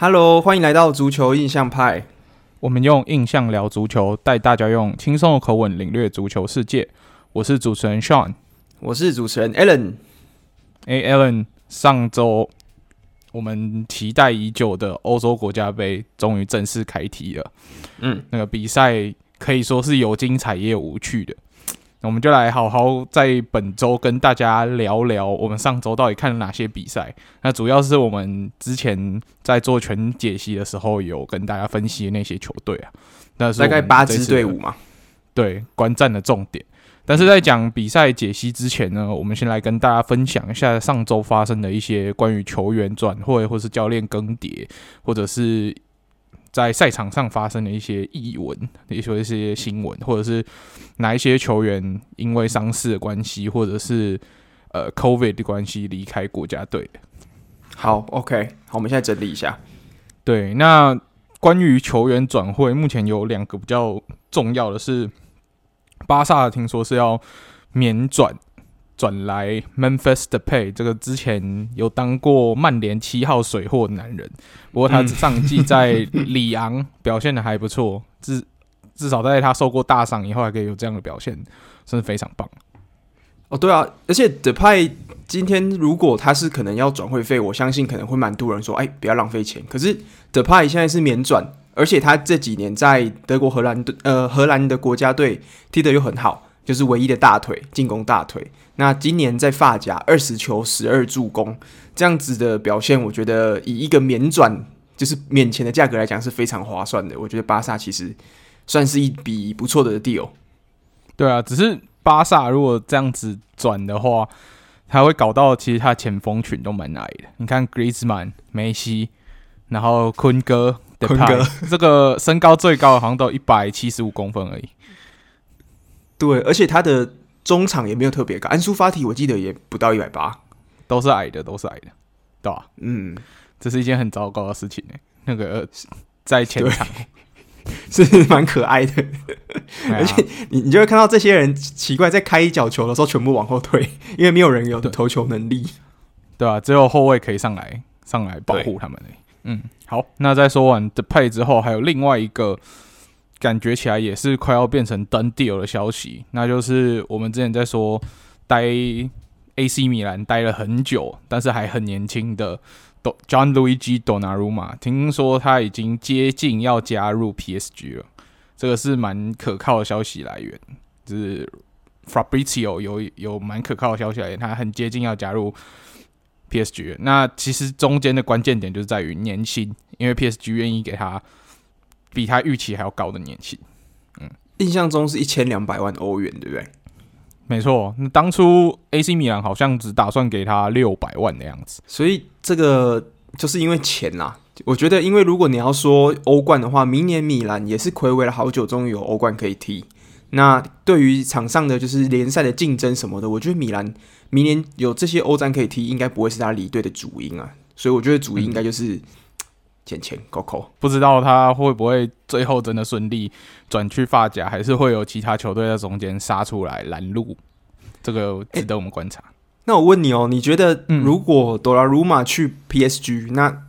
Hello，欢迎来到足球印象派。我们用印象聊足球，带大家用轻松的口吻领略足球世界。我是主持人 Sean，我是主持人 Alan。哎，Alan，上周我们期待已久的欧洲国家杯终于正式开踢了。嗯，那个比赛可以说是有精彩也有无趣的。那我们就来好好在本周跟大家聊聊我们上周到底看了哪些比赛。那主要是我们之前在做全解析的时候有跟大家分析那些球队啊，那是大概八支队伍嘛。对，观战的重点。但是在讲比赛解析之前呢，我们先来跟大家分享一下上周发生的一些关于球员转会或是教练更迭，或者是。在赛场上发生的一些异闻，也说一些新闻，或者是哪一些球员因为伤势的关系，或者是呃 COVID 的关系离开国家队。好，OK，好，我们现在整理一下。对，那关于球员转会，目前有两个比较重要的是，巴萨听说是要免转。转来 Memphis Depay 这个之前有当过曼联七号水货男人，不过他上季在里昂表现的还不错，至至少在他受过大伤以后还可以有这样的表现，真是非常棒。哦，对啊，而且 Depay 今天如果他是可能要转会费，我相信可能会蛮多人说，哎，不要浪费钱。可是 Depay 现在是免转，而且他这几年在德国、荷兰队呃荷兰的国家队踢得又很好。就是唯一的大腿，进攻大腿。那今年在发夹二十球十二助攻，这样子的表现，我觉得以一个免转就是免钱的价格来讲是非常划算的。我觉得巴萨其实算是一笔不错的 deal。对啊，只是巴萨如果这样子转的话，他会搞到其实他前锋群都蛮矮的。你看 Griezmann、梅西，然后坤哥、坤哥，这个身高最高的好像都一百七十五公分而已。对，而且他的中场也没有特别高，安苏法提我记得也不到一百八，都是矮的，都是矮的，对吧？嗯，这是一件很糟糕的事情呢。那个在前场是蛮可爱的，而且你你就会看到这些人奇怪，在开一脚球的时候全部往后退，因为没有人有投球能力，对吧、啊？只有后卫可以上来上来保护他们。嗯，好，那在说完 Depay 之后，还有另外一个。感觉起来也是快要变成 done deal 的消息，那就是我们之前在说待 AC 米兰待了很久，但是还很年轻的 John Luigi Donnarumma，听说他已经接近要加入 PSG 了，这个是蛮可靠的消息来源，就是 Fabrizio 有有蛮可靠的消息来源，他很接近要加入 PSG。那其实中间的关键点就是在于年薪，因为 PSG 愿意给他。比他预期还要高的年薪，嗯，印象中是一千两百万欧元，对不对？没错，那当初 AC 米兰好像只打算给他六百万的样子，所以这个就是因为钱呐。我觉得，因为如果你要说欧冠的话，明年米兰也是睽违了好久，终于有欧冠可以踢。那对于场上的就是联赛的竞争什么的，我觉得米兰明年有这些欧战可以踢，应该不会是他离队的主因啊。所以我觉得主因应该就是。嗯钱钱够扣，不知道他会不会最后真的顺利转去发甲，还是会有其他球队在中间杀出来拦路？这个值得我们观察。欸、那我问你哦，你觉得如果多拉鲁马去 PSG，、嗯、那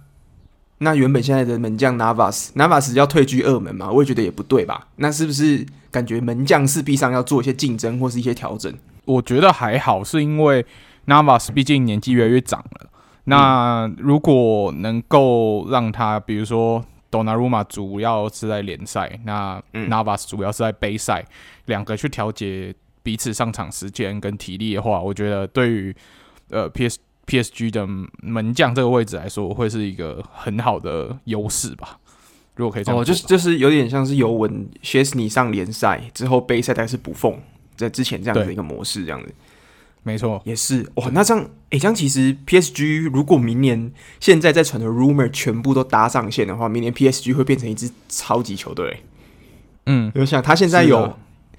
那原本现在的门将 Navas，Navas 要退居二门嘛？我也觉得也不对吧？那是不是感觉门将势必上要做一些竞争或是一些调整？我觉得还好，是因为 Navas 毕竟年纪越来越长了。那如果能够让他，比如说 Donaruma 主要是在联赛，那 Navas 主要是在杯赛，两个去调节彼此上场时间跟体力的话，我觉得对于呃 P S P S G 的门将这个位置来说，会是一个很好的优势吧。如果可以这样，哦，就是就是有点像是尤文谢斯尼上联赛之后杯赛，但是补缝在之前这样的一个模式，这样子。没错，也是哇。那这样，哎、欸，这样其实 PSG 如果明年现在在传的 rumor 全部都搭上线的话，明年 PSG 会变成一支超级球队。嗯，我想他现在有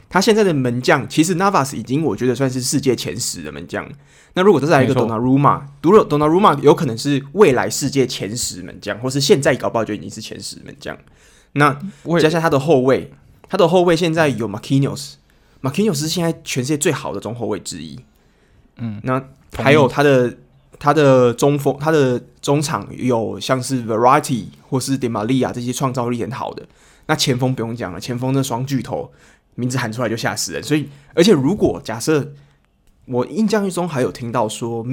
他现在的门将，其实 Navas 已经我觉得算是世界前十的门将。那如果这是来一个 Donnarumma，读了 Donnarumma 有可能是未来世界前十门将，或是现在搞不好就已经是前十门将。那加上他的后卫，他的后卫现在有 Marquinhos，Marquinhos 是现在全世界最好的中后卫之一。嗯，那还有他的他的中锋，他的中场有像是 Verratti 或是 Di Maria 这些创造力很好的。那前锋不用讲了，前锋那双巨头名字喊出来就吓死人。所以，而且如果假设我印象中还有听到说，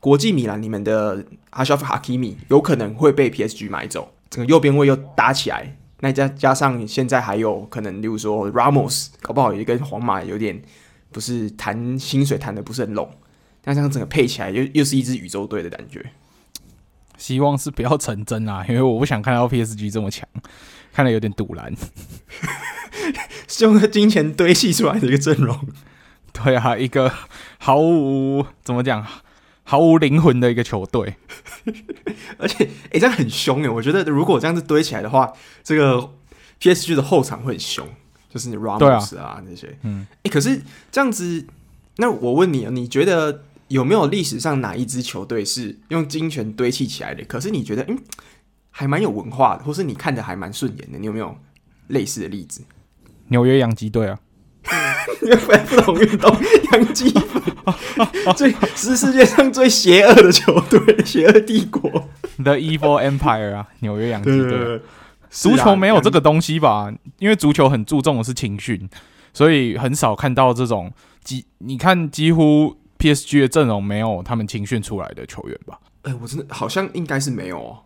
国际米兰里面的 Achraf Hakimi 有可能会被 PSG 买走，整个右边位又打起来。那加加上现在还有可能，例如说 Ramos 搞不好也跟皇马有点不是谈薪水谈的不是很拢。那这样整个配起来又又是一支宇宙队的感觉，希望是不要成真啊！因为我不想看到 PSG 这么强，看了有点赌烂，是用金钱堆砌出来的一个阵容。对啊，一个毫无怎么讲，毫无灵魂的一个球队。而且，哎、欸，这样很凶哎！我觉得如果这样子堆起来的话，这个 PSG 的后场会很凶，就是你 Ramos 啊，啊那些。嗯，哎、欸，可是这样子，那我问你啊，你觉得？有没有历史上哪一支球队是用金钱堆砌起来的？可是你觉得，嗯，还蛮有文化的，或是你看着还蛮顺眼的？你有没有类似的例子？纽约洋基队啊，不同运动，洋基最是世界上最邪恶的球队，邪恶帝国，The Evil Empire 啊，纽约洋基队。足球没有这个东西吧？因为足球很注重的是青训，所以很少看到这种几，你看几乎。PSG 的阵容没有他们青训出来的球员吧？哎、欸，我真的好像应该是没有哦，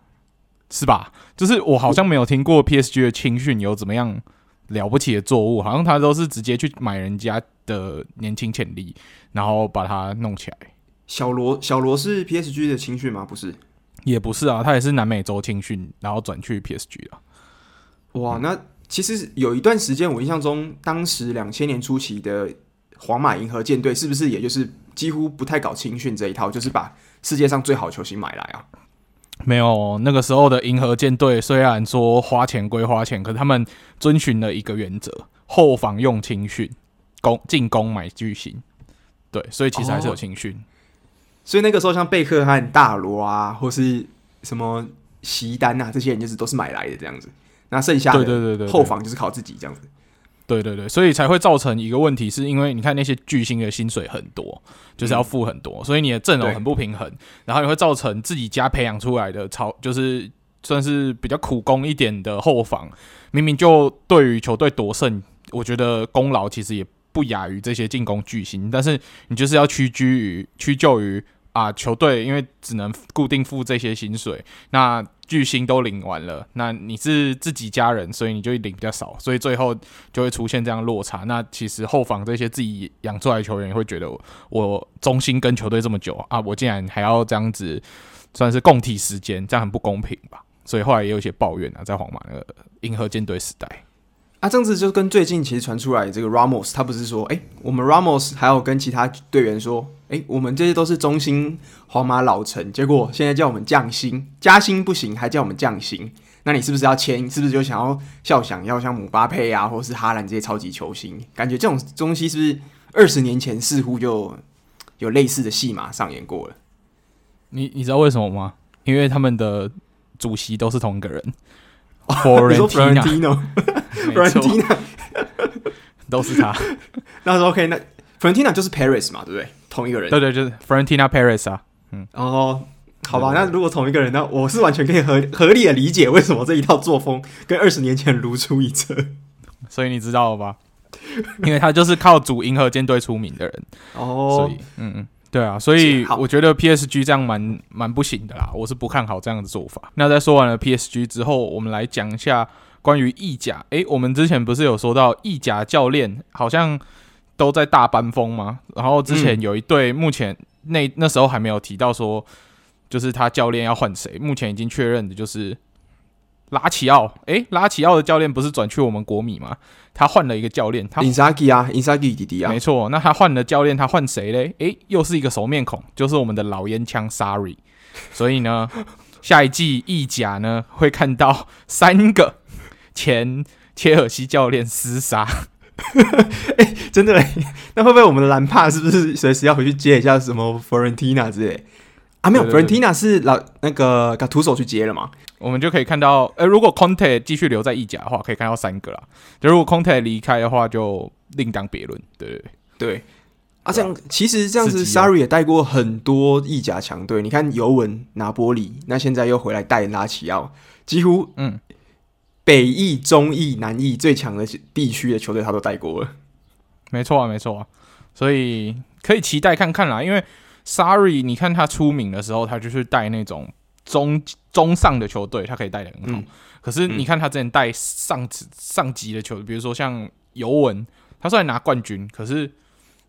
是吧？就是我好像没有听过 PSG 的青训有怎么样了不起的作物，好像他都是直接去买人家的年轻潜力，然后把它弄起来。小罗，小罗是 PSG 的青训吗？不是，也不是啊，他也是南美洲青训，然后转去 PSG 的。哇，那其实有一段时间，我印象中，当时两千年初期的皇马银河舰队是不是也就是？几乎不太搞青训这一套，就是把世界上最好球星买来啊。没有，那个时候的银河舰队虽然说花钱归花钱，可是他们遵循了一个原则：后防用青训，攻进攻买巨星。对，所以其实还是有青训。哦。所以那个时候像贝克汉、大罗啊，或是什么席丹啊，这些人就是都是买来的这样子。那剩下的后防就是靠自己这样子。对对对，所以才会造成一个问题，是因为你看那些巨星的薪水很多，就是要付很多，嗯、所以你的阵容很不平衡，然后也会造成自己家培养出来的超，就是算是比较苦工一点的后防，明明就对于球队夺胜，我觉得功劳其实也不亚于这些进攻巨星，但是你就是要屈居于屈就于。啊，球队因为只能固定付这些薪水，那巨星都领完了，那你是自己家人，所以你就领比较少，所以最后就会出现这样落差。那其实后防这些自己养出来的球员也会觉得我，我忠心跟球队这么久啊，我竟然还要这样子，算是共体时间，这样很不公平吧？所以后来也有一些抱怨啊，在皇马那个银河舰队时代。啊，这样子就跟最近其实传出来这个 Ramos，他不是说，哎、欸，我们 Ramos 还有跟其他队员说，哎、欸，我们这些都是中心皇马老臣，结果现在叫我们降薪，加薪不行，还叫我们降薪，那你是不是要签？是不是就想要效想要像姆巴佩啊，或是哈兰这些超级球星？感觉这种东西是不是二十年前似乎就有类似的戏码上演过了？你你知道为什么吗？因为他们的主席都是同一个人。Florentino，Florentino，都是他。那说 OK，那 Florentino 就是 Paris 嘛，对不对？同一个人。对对，就是 Florentino Paris 啊。嗯，哦，好吧，那如果同一个人，那我是完全可以合合理的理解为什么这一套作风跟二十年前如出一辙。所以你知道了吧？因为他就是靠组银河舰队出名的人。哦，所以嗯嗯。对啊，所以我觉得 PSG 这样蛮蛮不行的啦，我是不看好这样的做法。那在说完了 PSG 之后，我们来讲一下关于意甲。诶，我们之前不是有说到意甲教练好像都在大班风吗？然后之前有一队，目前那那时候还没有提到说，就是他教练要换谁，目前已经确认的就是。拉齐奥，诶，拉齐奥的教练不是转去我们国米吗？他换了一个教练，他 Inzaghi 啊，Inzaghi 弟弟啊，没错。那他换了教练，他换谁嘞？诶，又是一个熟面孔，就是我们的老烟枪 Sarri。所以呢，下一季意甲呢会看到三个前 切尔西教练厮杀。哎，真的诶，那会不会我们的蓝帕是不是随时要回去接一下什么 Fiorentina 之类？啊，没有，Fiorentina 是老那个卡图索去接了嘛？我们就可以看到，呃，如果 Conte 继续留在意甲的话，可以看到三个啦。就如果 Conte 离开的话，就另当别论。对对对，对啊，这样其实这样子，Sarri 也带过很多意甲强队。你看尤文、拿波里，那现在又回来带拉齐奥，几乎嗯，北翼、中翼、南翼最强的地区的球队他都带过了。没错啊，没错啊，所以可以期待看看啦。因为 Sarri，你看他出名的时候，他就是带那种中中上的球队，他可以带得很好。嗯、可是你看他之前带上上级的球队，比如说像尤文，他虽然拿冠军，可是。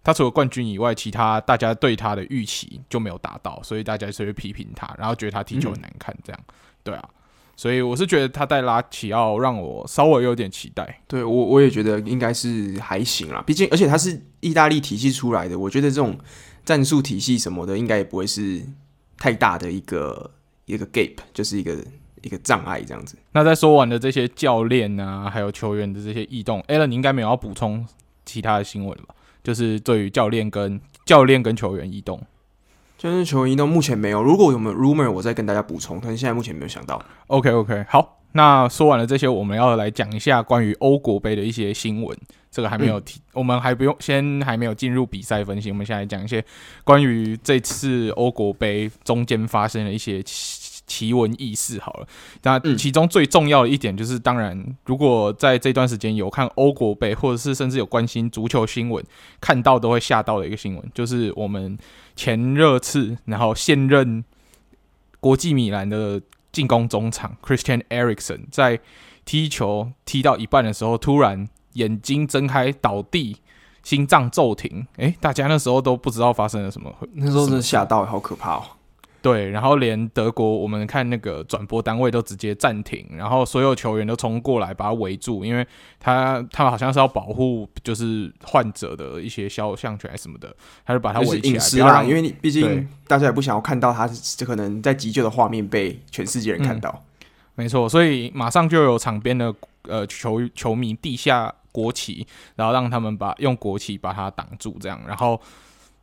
他除了冠军以外，其他大家对他的预期就没有达到，所以大家就会批评他，然后觉得他踢球很难看，这样，嗯、对啊，所以我是觉得他带拉齐奥让我稍微有点期待。对我我也觉得应该是还行啦，毕竟而且他是意大利体系出来的，我觉得这种战术体系什么的应该也不会是太大的一个一个 gap，就是一个一个障碍这样子。那在说完的这些教练啊，还有球员的这些异动，Alan 你应该没有要补充其他的新闻吧？就是对于教练跟教练跟球员异动，就是球衣到目前没有。如果有没有 rumor，我再跟大家补充。但是现在目前没有想到。OK OK，好，那说完了这些，我们要来讲一下关于欧国杯的一些新闻。这个还没有提，嗯、我们还不用先还没有进入比赛分析。我们先来讲一些关于这次欧国杯中间发生的一些。奇闻异事好了，那其中最重要的一点就是，当然，如果在这段时间有看欧国杯，或者是甚至有关心足球新闻，看到都会吓到的一个新闻，就是我们前热刺，然后现任国际米兰的进攻中场 Christian Eriksen 在踢球踢到一半的时候，突然眼睛睁开倒地，心脏骤停。诶，大家那时候都不知道发生了什么，那时候真的吓到，好可怕哦。对，然后连德国，我们看那个转播单位都直接暂停，然后所有球员都冲过来把他围住，因为他他们好像是要保护就是患者的一些肖像权什么的，他就把他围起来，不要让，因为你毕竟大家也不想要看到他这可能在急救的画面被全世界人看到。嗯，没错，所以马上就有场边的呃球球迷地下国旗，然后让他们把用国旗把他挡住，这样，然后。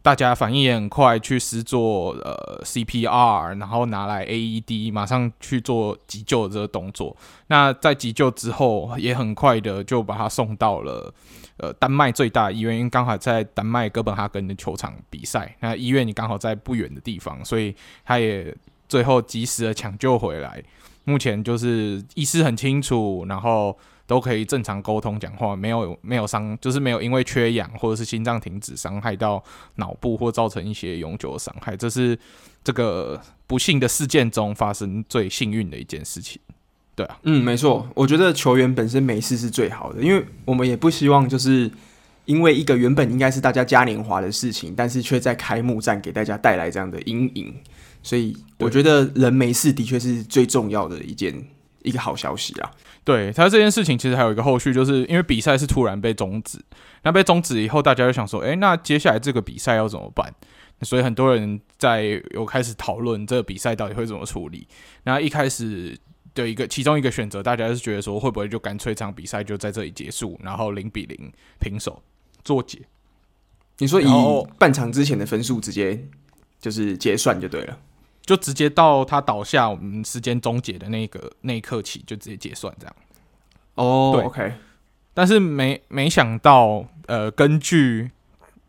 大家反应也很快，去施做呃 CPR，然后拿来 AED，马上去做急救这个动作。那在急救之后，也很快的就把他送到了呃丹麦最大医院，因为刚好在丹麦哥本哈根的球场比赛，那医院你刚好在不远的地方，所以他也最后及时的抢救回来。目前就是意识很清楚，然后。都可以正常沟通讲话，没有没有伤，就是没有因为缺氧或者是心脏停止伤害到脑部或造成一些永久的伤害，这是这个不幸的事件中发生最幸运的一件事情。对啊，嗯，没错，我觉得球员本身没事是最好的，因为我们也不希望就是因为一个原本应该是大家嘉年华的事情，但是却在开幕战给大家带来这样的阴影，所以我觉得人没事的确是最重要的一件一个好消息啊。对他这件事情，其实还有一个后续，就是因为比赛是突然被终止，那被终止以后，大家就想说，诶，那接下来这个比赛要怎么办？所以很多人在有开始讨论这个比赛到底会怎么处理。那一开始的一个其中一个选择，大家是觉得说，会不会就干脆这场比赛就在这里结束，然后零比零平手作结？你说以半场之前的分数直接就是结算就对了。就直接到他倒下，我们时间终结的那个那一刻起，就直接结算这样。哦、oh, 对，OK。但是没没想到，呃，根据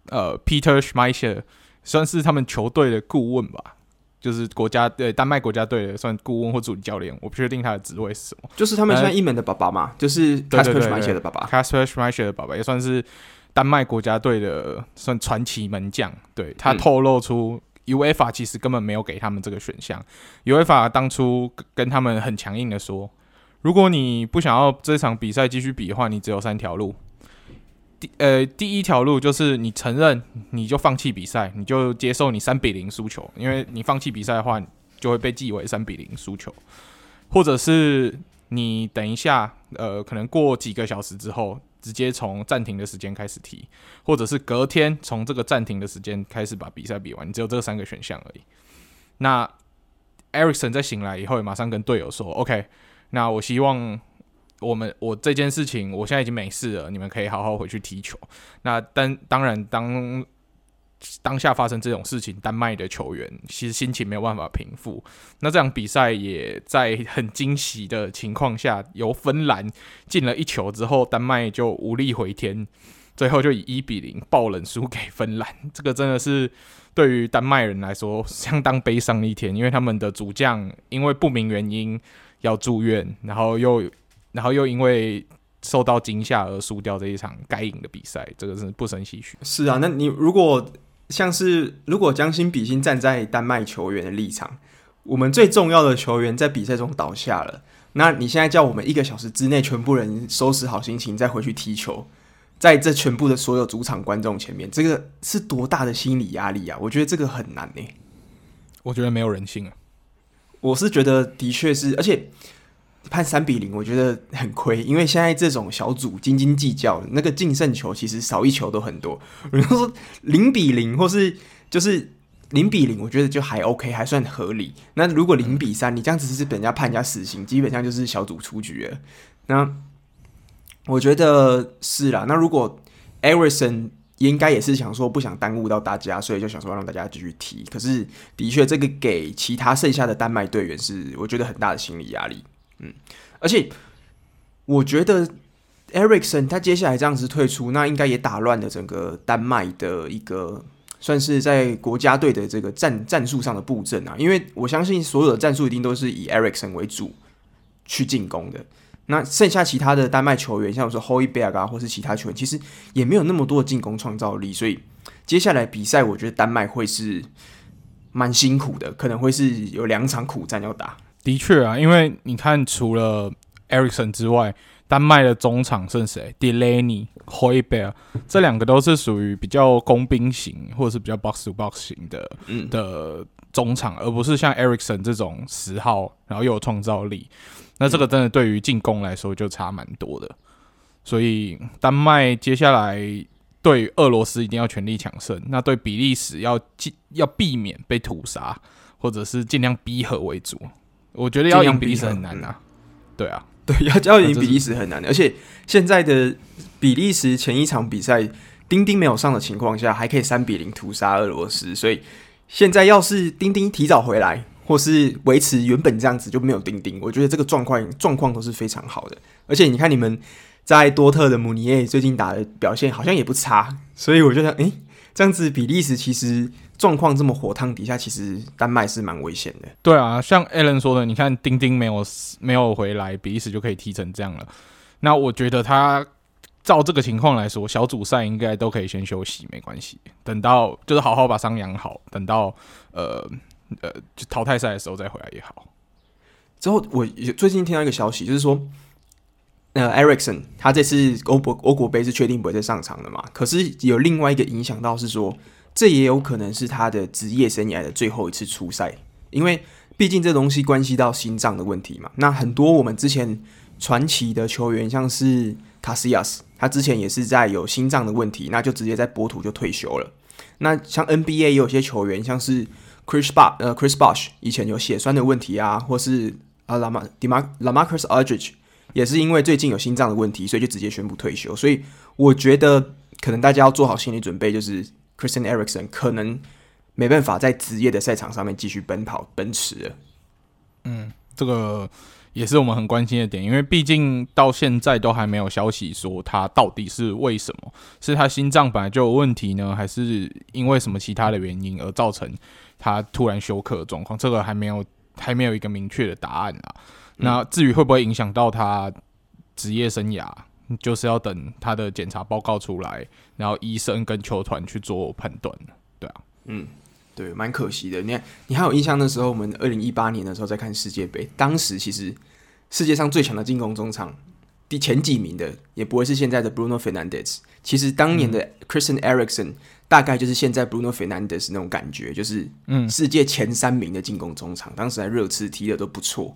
呃 Peter Schmeichel 算是他们球队的顾问吧，就是国家对丹麦国家队的算顾问或主理教练，我不确定他的职位是什么。就是他们现在一门的爸爸嘛，呃、就是 Kasper Schmeichel 的爸爸，Kasper Schmeichel 的爸爸也算是丹麦国家队的算传奇门将。对他透露出。UEFA 其实根本没有给他们这个选项。UEFA 当初跟他们很强硬的说，如果你不想要这场比赛继续比的话，你只有三条路。第呃第一条路就是你承认，你就放弃比赛，你就接受你三比零输球，因为你放弃比赛的话，就会被记为三比零输球。或者是你等一下，呃，可能过几个小时之后。直接从暂停的时间开始踢，或者是隔天从这个暂停的时间开始把比赛比完，你只有这三个选项而已。那 e r i c s o n 在醒来以后，马上跟队友说：“OK，那我希望我们我这件事情，我现在已经没事了，你们可以好好回去踢球。”那但当然当。当下发生这种事情，丹麦的球员其实心情没有办法平复。那这场比赛也在很惊喜的情况下，由芬兰进了一球之后，丹麦就无力回天。最后就以一比零爆冷输给芬兰，这个真的是对于丹麦人来说相当悲伤的一天，因为他们的主将因为不明原因要住院，然后又然后又因为受到惊吓而输掉这一场该赢的比赛，这个是不胜唏嘘。是啊，那你如果像是如果将心比心站在丹麦球员的立场，我们最重要的球员在比赛中倒下了。那你现在叫我们一个小时之内全部人收拾好心情再回去踢球，在这全部的所有主场观众前面，这个是多大的心理压力啊！我觉得这个很难呢。我觉得没有人性啊。我是觉得的确是，而且判三比零，我觉得很亏，因为现在这种小组斤斤计较，那个净胜球其实少一球都很多。比如说零比零，或是就是。零比零，我觉得就还 OK，还算合理。那如果零比三，你这样子是被人家判人家死刑，基本上就是小组出局了。那我觉得是啦。那如果 Eriksson 应该也是想说不想耽误到大家，所以就想说让大家继续踢。可是的确，这个给其他剩下的丹麦队员是我觉得很大的心理压力。嗯，而且我觉得 Eriksson 他接下来这样子退出，那应该也打乱了整个丹麦的一个。算是在国家队的这个战战术上的布阵啊，因为我相信所有的战术一定都是以 Eriksson 为主去进攻的。那剩下其他的丹麦球员，像我说 Højbjerg 啊，或是其他球员，其实也没有那么多的进攻创造力。所以接下来比赛，我觉得丹麦会是蛮辛苦的，可能会是有两场苦战要打。的确啊，因为你看，除了 Ericsson 之外。丹麦的中场是谁？Delaney、Højbjerg 这两个都是属于比较工兵型，或者是比较 box to box 型的、嗯、的中场，而不是像 Ericsson 这种十号，然后又有创造力。那这个真的对于进攻来说就差蛮多的。所以丹麦接下来对俄罗斯一定要全力抢胜，那对比利时要尽要避免被屠杀，或者是尽量逼和为主。我觉得要赢比利时很难啊。对啊。对，要要赢比利时很难的，而且现在的比利时前一场比赛丁丁没有上的情况下，还可以三比零屠杀俄罗斯，所以现在要是丁丁提早回来，或是维持原本这样子就没有丁丁，我觉得这个状况状况都是非常好的。而且你看你们在多特的姆尼耶最近打的表现好像也不差，所以我觉得诶，这样子比利时其实。状况这么火烫底下，其实丹麦是蛮危险的。对啊，像 Alan 说的，你看丁丁没有没有回来，比利时就可以踢成这样了。那我觉得他照这个情况来说，小组赛应该都可以先休息，没关系。等到就是好好把伤养好，等到呃呃就淘汰赛的时候再回来也好。之后我最近听到一个消息，就是说，呃，Eriksson 他这次欧国欧国杯是确定不会再上场的嘛？可是有另外一个影响到是说。这也有可能是他的职业生涯的最后一次出赛，因为毕竟这东西关系到心脏的问题嘛。那很多我们之前传奇的球员，像是卡西亚斯，他之前也是在有心脏的问题，那就直接在波图就退休了。那像 NBA 也有些球员，像是 Chris Bosh，呃，Chris Bosh 以前有血栓的问题啊，或是啊拉马迪马拉马克斯阿德里奇，也是因为最近有心脏的问题，所以就直接宣布退休。所以我觉得可能大家要做好心理准备，就是。Christian Eriksen 可能没办法在职业的赛场上面继续奔跑奔驰了。嗯，这个也是我们很关心的点，因为毕竟到现在都还没有消息说他到底是为什么，是他心脏本来就有问题呢，还是因为什么其他的原因而造成他突然休克的状况？这个还没有还没有一个明确的答案啊。嗯、那至于会不会影响到他职业生涯？就是要等他的检查报告出来，然后医生跟球团去做判断，对啊，嗯，对，蛮可惜的。你看，你还有印象的时候，我们二零一八年的时候在看世界杯，当时其实世界上最强的进攻中场第前几名的，也不会是现在的 Bruno Fernandes。其实当年的 Christian Eriksen 大概就是现在 Bruno Fernandes 那种感觉，就是嗯，世界前三名的进攻中场，当时在热刺踢的都不错。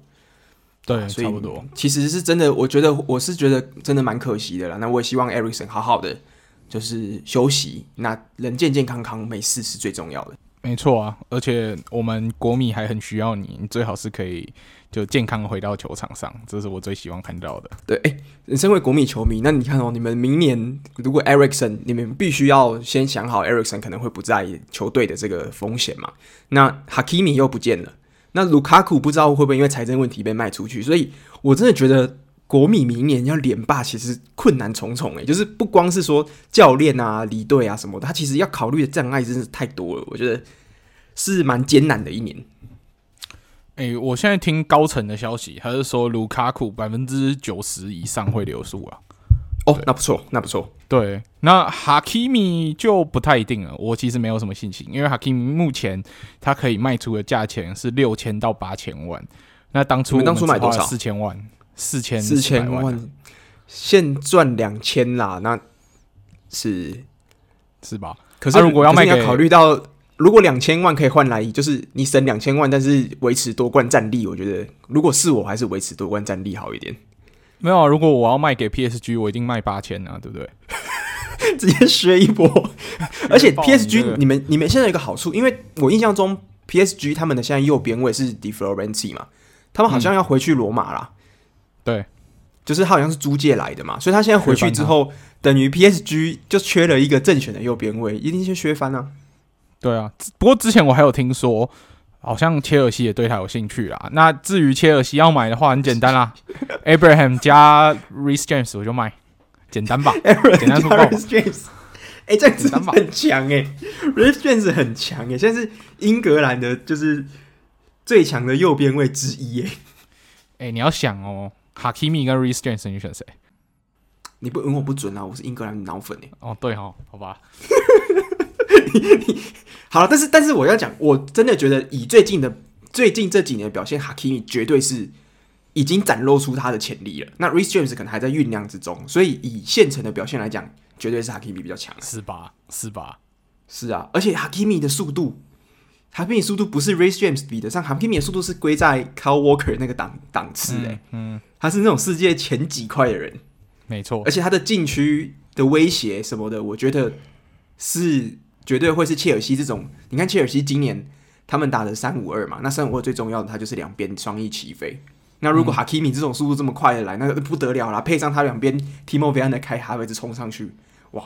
对，啊、所以差不多。其实是真的，我觉得我是觉得真的蛮可惜的啦。那我也希望 Ericsson 好好的，就是休息，那人健健康康没事是最重要的。没错啊，而且我们国米还很需要你，你最好是可以就健康回到球场上，这是我最希望看到的。对，哎、欸，身为国米球迷，那你看哦，你们明年如果 Ericsson，你们必须要先想好 Ericsson 可能会不在球队的这个风险嘛。那 Hakimi 又不见了。那卢卡库不知道会不会因为财政问题被卖出去，所以我真的觉得国米明年要连霸，其实困难重重诶，就是不光是说教练啊、离队啊什么的，他其实要考虑的障碍真是太多了。我觉得是蛮艰难的一年。诶、欸，我现在听高层的消息，他是说卢卡库百分之九十以上会留宿啊。哦，那不错，那不错。对，那哈基米就不太一定了。我其实没有什么信心，因为哈基米目前他可以卖出的价钱是六千到八千万。那当初我们当初买多少？四千万。四千四千万，现赚两千啦，那是是吧？可是如果要卖，要考虑到如果两千万可以换来，就是你省两千万，但是维持夺冠战力，我觉得如果是我还是维持夺冠战力好一点。没有啊，如果我要卖给 PSG，我一定卖八千啊，对不对？直接削一波。而且 PSG，你们你们现在有一个好处，因为我印象中 PSG 他们的现在右边位是 Di Florenzi 嘛，他们好像要回去罗马啦。对，就是他好像是租借来的嘛，所以他现在回去之后，等于 PSG 就缺了一个正选的右边位，一定是削翻啊。对啊，不过之前我还有听说，好像切尔西也对他有兴趣啦。那至于切尔西要买的话，很简单啦，Abraham 加 Reece James 我就卖，简单吧？简单说，Reece James，哎、欸，这样子很强哎、欸、，Reece James 很强哎、欸，现在是英格兰的，就是最强的右边位之一哎、欸。哎、欸，你要想哦，哈基米跟 Reece James 你选谁？你不问我不准啊，我是英格兰脑粉哎。哦，对哈，好吧。好了，但是但是我要讲，我真的觉得以最近的最近这几年的表现，，Hakimi 绝对是已经展露出他的潜力了。那 Reece James 可能还在酝酿之中，所以以现成的表现来讲，绝对是 Hakimi 比较强。是吧？是吧？是啊，而且 Hakimi 的速度。，Hakimi 速度不是 Reece James 比得上，，Hakimi 的速度是归在 Kyle Walker 那个档档次诶、欸嗯，嗯，他是那种世界前几块的人，没错，而且他的禁区的威胁什么的，我觉得是绝对会是切尔西这种。你看切尔西今年他们打的三五二嘛，那三五二最重要的，他就是两边双翼齐飞。那如果哈基米这种速度这么快的来，那个不得了啦，配上他两边 Timo Werner 开哈维兹冲上去，哇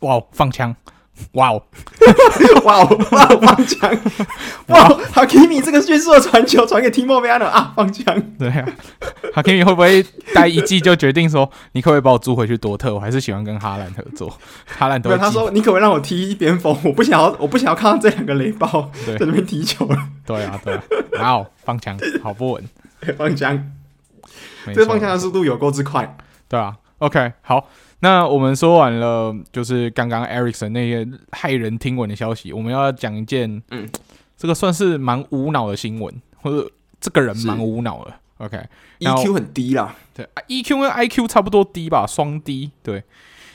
哇放枪！哇哦！哇哦！哇哦！放枪！哇！哦，哈基米这个迅速的传球传给提莫维亚诺啊！放枪！对啊，哈基米会不会待一季就决定说，你可不可以把我租回去多特？我还是喜欢跟哈兰合作。哈兰都他说，你可不可以让我踢一边锋？我不想要，我不想要看到这两个雷暴在那边踢球了。对啊，对啊。哇哦！放枪，好不稳。放枪，这放枪的速度有够之快。对啊。OK，好。那我们说完了，就是刚刚 Ericson 那些骇人听闻的消息，我们要讲一件，嗯，这个算是蛮无脑的新闻，或者这个人蛮无脑的。OK，EQ 很低啦，对，EQ 跟 IQ 差不多低吧，双低，对，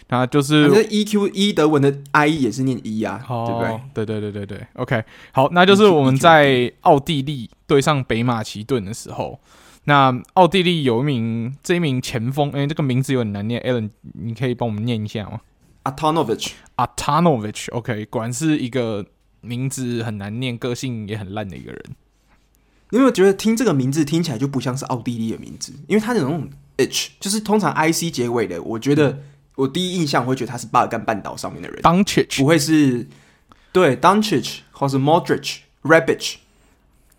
那就是，反正 EQ 伊德文的 I 也是念 E 啊，哦、对不对？对对对对对，OK，好，那就是我们在奥地利对上北马其顿的时候。那奥地利有一名这一名前锋，哎、欸，这个名字有点难念，Alan，你可以帮我们念一下吗？Atonovich，Atonovich，OK，果然是一个名字很难念、个性也很烂的一个人。你有没有觉得听这个名字听起来就不像是奥地利的名字？因为他那种 H 就是通常 IC 结尾的，我觉得我第一印象会觉得他是巴尔干半岛上面的人。Doncic 不会是对 Doncic 或是 Modric、Rabic、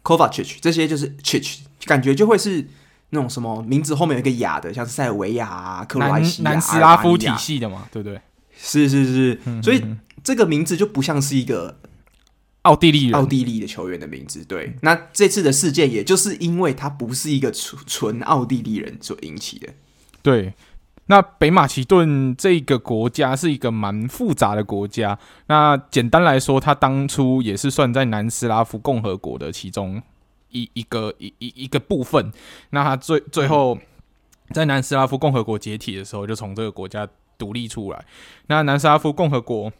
Kovacic 这些就是 Chich。感觉就会是那种什么名字后面有一个亚的，像是塞尔维亚啊、克罗埃西亚、南斯拉夫体系的嘛，对不对？是是是，嗯、所以这个名字就不像是一个奥地利奥地利的球员的名字。对，那这次的事件也就是因为他不是一个纯纯奥地利人所引起的。对，那北马其顿这个国家是一个蛮复杂的国家。那简单来说，他当初也是算在南斯拉夫共和国的其中。一一个一一一个部分，那他最最后在南斯拉夫共和国解体的时候，就从这个国家独立出来。那南斯拉夫共和国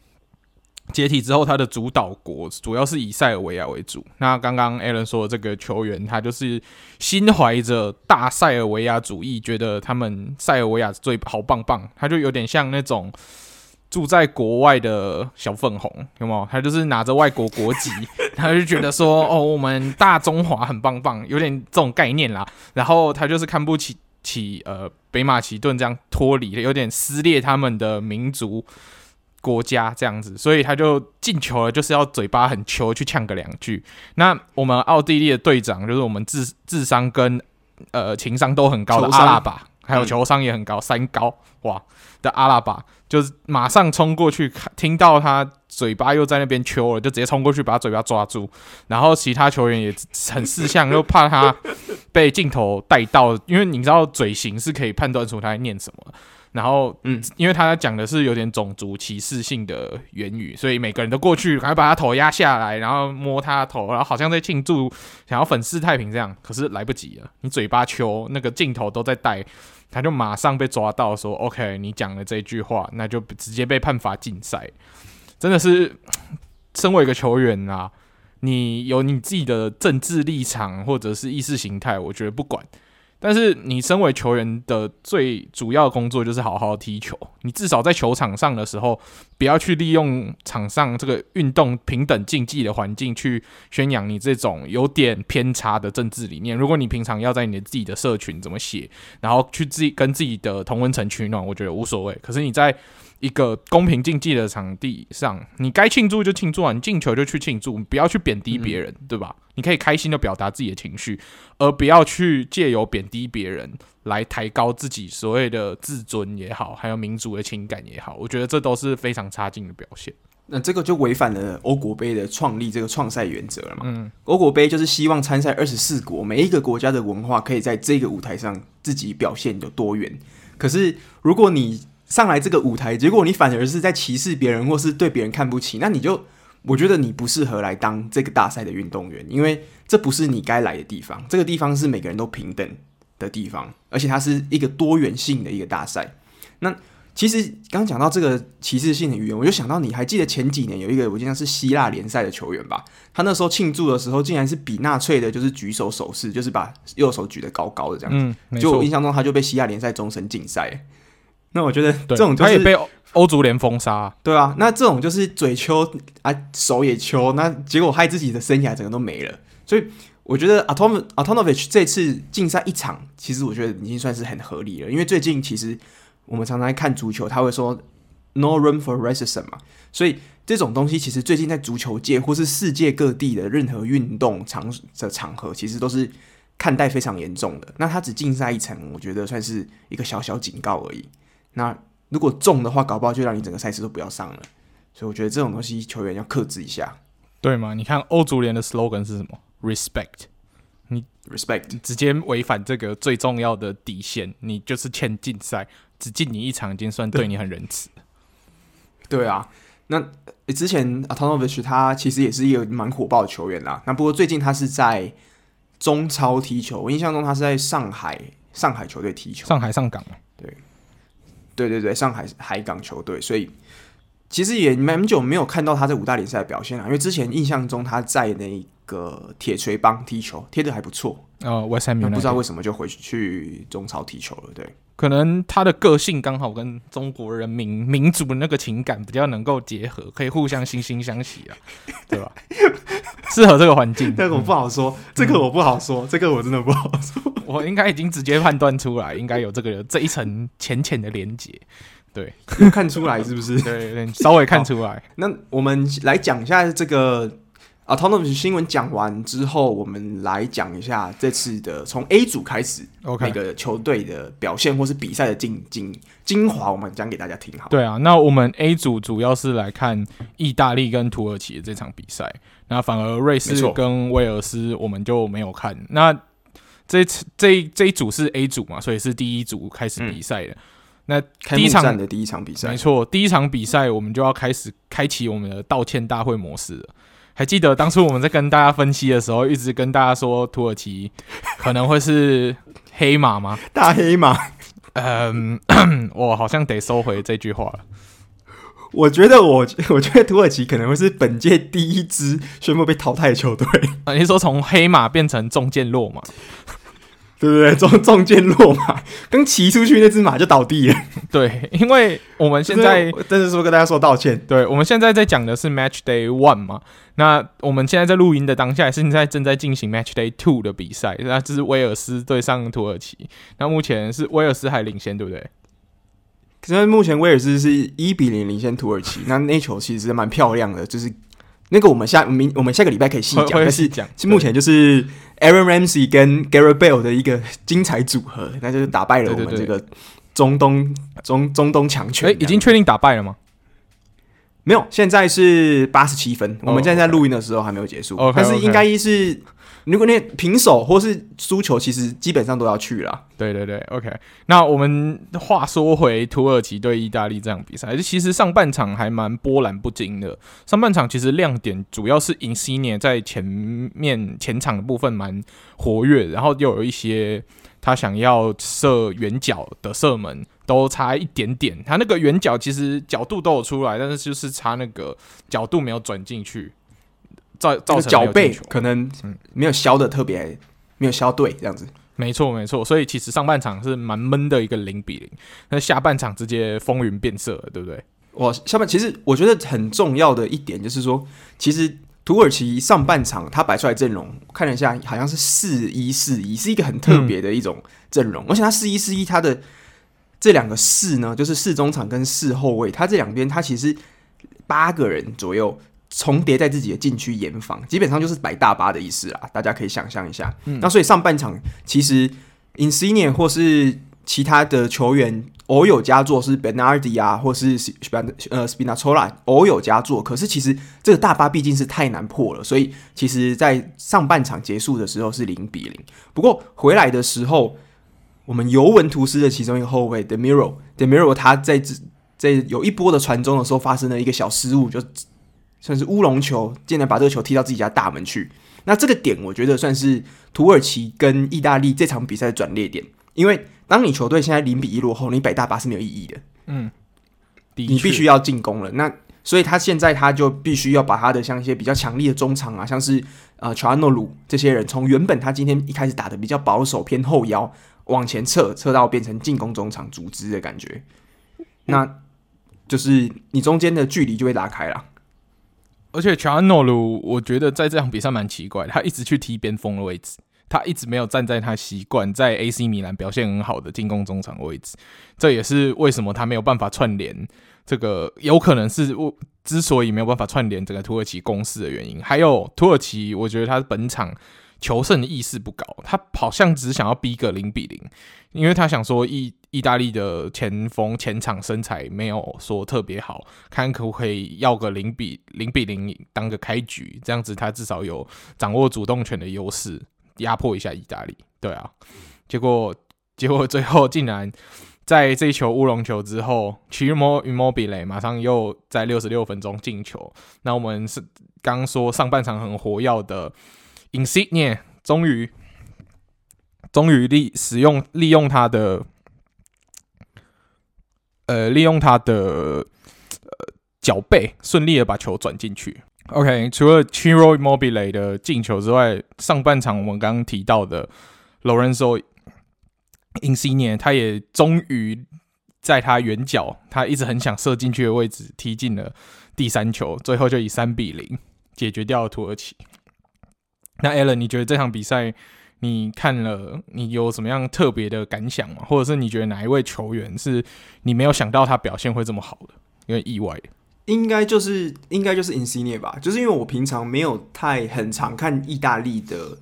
解体之后，他的主导国主要是以塞尔维亚为主。那刚刚 Alan 说这个球员，他就是心怀着大塞尔维亚主义，觉得他们塞尔维亚最好棒棒，他就有点像那种。住在国外的小粉红有没有？他就是拿着外国国籍，他就觉得说：“哦，我们大中华很棒棒，有点这种概念啦。”然后他就是看不起起呃北马其顿这样脱离，有点撕裂他们的民族国家这样子，所以他就进球了，就是要嘴巴很球去呛个两句。那我们奥地利的队长就是我们智智商跟呃情商都很高的阿拉巴，还有球商也很高，三高哇的阿拉巴，就是马上冲过去，听到他嘴巴又在那边揪了，就直接冲过去把他嘴巴抓住，然后其他球员也很识相，又怕他被镜头带到，因为你知道嘴型是可以判断出他在念什么。然后，嗯，因为他讲的是有点种族歧视性的言语，所以每个人都过去，赶快把他头压下来，然后摸他的头，然后好像在庆祝，想要粉饰太平这样。可是来不及了，你嘴巴球那个镜头都在带，他就马上被抓到，说：“OK，你讲了这句话，那就直接被判罚禁赛。”真的是，身为一个球员啊，你有你自己的政治立场或者是意识形态，我觉得不管。但是你身为球员的最主要工作就是好好踢球。你至少在球场上的时候，不要去利用场上这个运动平等竞技的环境去宣扬你这种有点偏差的政治理念。如果你平常要在你自己的社群怎么写，然后去自己跟自己的同温层取暖，我觉得无所谓。可是你在一个公平竞技的场地上，你该庆祝就庆祝啊，你进球就去庆祝，不要去贬低别人，嗯、对吧？你可以开心的表达自己的情绪，而不要去借由贬低别人来抬高自己所谓的自尊也好，还有民族的情感也好，我觉得这都是非常差劲的表现。那这个就违反了欧国杯的创立这个创赛原则了嘛？嗯，欧国杯就是希望参赛二十四国每一个国家的文化可以在这个舞台上自己表现有多远。可是如果你上来这个舞台，结果你反而是在歧视别人，或是对别人看不起，那你就，我觉得你不适合来当这个大赛的运动员，因为这不是你该来的地方。这个地方是每个人都平等的地方，而且它是一个多元性的一个大赛。那其实刚讲到这个歧视性的语言，我就想到你还记得前几年有一个我记得是希腊联赛的球员吧？他那时候庆祝的时候，竟然是比纳粹的，就是举手手势，就是把右手举得高高的这样子。嗯，就我印象中，他就被希腊联赛终身禁赛。那我觉得这种就是他也被欧足联封杀，对啊。那这种就是嘴秋啊，手也秋，那结果害自己的生涯整个都没了。所以我觉得 Anton Antonovich 这次竞赛一场，其实我觉得已经算是很合理了。因为最近其实我们常常看足球，他会说 “No room for racism” 嘛，所以这种东西其实最近在足球界或是世界各地的任何运动场的场合，其实都是看待非常严重的。那他只禁赛一场，我觉得算是一个小小警告而已。那如果中的话，搞不好就让你整个赛事都不要上了。所以我觉得这种东西球员要克制一下，对吗？你看欧足联的 slogan 是什么？Respect，你 respect 直接违反这个最重要的底线，你就是欠禁赛，只禁你一场已经算对你很仁慈。对啊，那之前 Antonovich 他其实也是一个蛮火爆的球员啦。那不过最近他是在中超踢球，我印象中他是在上海上海球队踢球，上海上港对。对对对，上海海港球队，所以其实也蛮久没有看到他在五大联赛的表现了。因为之前印象中他在那个铁锤帮踢球，踢的还不错。呃，West Ham，不知道为什么就回去中超踢球了。对，可能他的个性刚好跟中国人民民族的那个情感比较能够结合，可以互相惺惺相惜啊，对吧？适合这个环境，这个我不好说，嗯、这个我不好说，这个我真的不好说。我应该已经直接判断出来，应该有这个这一层浅浅的连接，对，看出来是不是？对，对，稍微看出来。那我们来讲一下这个。啊，Antonovich 新闻讲完之后，我们来讲一下这次的从 A 组开始，OK，每个球队的表现或是比赛的精精精华，我们讲给大家听好。对啊，那我们 A 组主要是来看意大利跟土耳其的这场比赛，那反而瑞士跟威尔斯我们就没有看。那这次这这一组是 A 组嘛，所以是第一组开始比赛的。嗯、那第一场的第一场比赛，没错，第一场比赛我们就要开始开启我们的道歉大会模式了。还记得当初我们在跟大家分析的时候，一直跟大家说土耳其可能会是黑马吗？大黑马。嗯，我好像得收回这句话了。我觉得我我觉得土耳其可能会是本届第一支宣布被淘汰的球队。啊，你说从黑马变成中箭落马？对不对？中 中箭落马，刚骑出去那只马就倒地了。对，因为我们现在 真的是说跟大家说道歉。对，我们现在在讲的是 Match Day One 嘛。那我们现在在录音的当下，现在正在进行 Match Day Two 的比赛。那这是威尔斯对上土耳其。那目前是威尔斯还领先，对不对？可是目前威尔斯是一比零领先土耳其。那那球其实蛮漂亮的，就是那个我们下明我们下个礼拜可以细讲，但是讲目前就是 Aaron Ramsey 跟 Gareth Bale 的一个精彩组合，那就是打败了我们这个中东中中东强权。哎，已经确定打败了吗？没有，现在是八十七分。我们现在在录音的时候还没有结束，oh, okay. 但是应该是。如果那平手或是输球，其实基本上都要去了。对对对，OK。那我们话说回土耳其对意大利这场比赛，其实上半场还蛮波澜不惊的。上半场其实亮点主要是 Insigne 在前面前场的部分蛮活跃，然后又有一些他想要射远角的射门都差一点点。他那个远角其实角度都有出来，但是就是差那个角度没有转进去。造造成脚背可能没有削的特别、嗯，没有削对这样子。没错没错，所以其实上半场是蛮闷的一个零比零，那下半场直接风云变色了，对不对？我下半其实我觉得很重要的一点就是说，其实土耳其上半场他摆出来阵容，看了一下好像是四一四一，是一个很特别的一种阵容。而且他四一四一，他的这两个四呢，就是四中场跟四后卫，他这两边他其实八个人左右。重叠在自己的禁区严防，基本上就是摆大巴的意思啦。大家可以想象一下。嗯、那所以上半场其实 Insigne 或是其他的球员偶有佳作，是 Bernardi 啊，或是呃 Spinazzola 偶有佳作。可是其实这个大巴毕竟是太难破了，所以其实在上半场结束的时候是零比零。不过回来的时候，我们尤文图斯的其中一个后卫 Demiral，Demiral 他在这在有一波的传中的时候发生了一个小失误，就。算是乌龙球，竟然把这个球踢到自己家大门去。那这个点，我觉得算是土耳其跟意大利这场比赛的转捩点。因为当你球队现在零比一落后，你摆大巴是没有意义的。嗯，你必须要进攻了。那所以他现在他就必须要把他的像一些比较强力的中场啊，像是呃乔安诺鲁这些人，从原本他今天一开始打的比较保守偏后腰，往前撤，撤到变成进攻中场组织的感觉。那就是你中间的距离就会拉开了。而且乔安诺鲁，我觉得在这场比赛蛮奇怪，他一直去踢边锋的位置，他一直没有站在他习惯在 AC 米兰表现很好的进攻中场位置。这也是为什么他没有办法串联这个，有可能是我之所以没有办法串联整个土耳其攻势的原因。还有土耳其，我觉得他本场求胜的意识不高，他好像只想要逼个零比零，因为他想说意意大利的前锋前场身材没有说特别好，看可不可以要个零比零比零当个开局，这样子他至少有掌握主动权的优势，压迫一下意大利。对啊，结果结果最后竟然在这一球乌龙球之后，Ciro Immobile 马上又在六十六分钟进球。那我们是刚说上半场很活跃的。Insigne 终于，终于利使用利用他的，呃，利用他的呃脚背，顺利的把球转进去。OK，除了 Chiroi Mobile 的进球之外，上半场我们刚刚提到的 Lorenzo Insigne，他也终于在他远角，他一直很想射进去的位置踢进了第三球，最后就以三比零解决掉了土耳其。那 Alan，你觉得这场比赛你看了，你有什么样特别的感想吗？或者是你觉得哪一位球员是你没有想到他表现会这么好的，有点意外？应该就是应该就是 Insigne 吧，就是因为我平常没有太很常看意大利的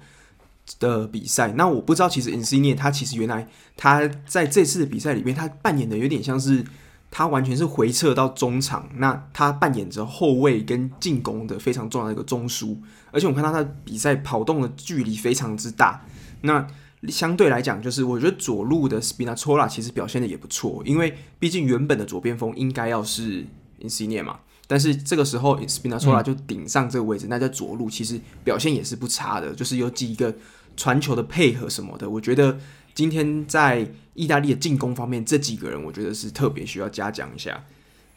的比赛，那我不知道其实 Insigne 他其实原来他在这次的比赛里面，他扮演的有点像是。他完全是回撤到中场，那他扮演着后卫跟进攻的非常重要的一个中枢，而且我们看到他的比赛跑动的距离非常之大。那相对来讲，就是我觉得左路的 Spinazzola 其实表现的也不错，因为毕竟原本的左边锋应该要是 Insigne 嘛，但是这个时候 Spinazzola 就顶上这个位置，那在左路其实表现也是不差的，就是有几个传球的配合什么的，我觉得。今天在意大利的进攻方面，这几个人我觉得是特别需要嘉奖一下。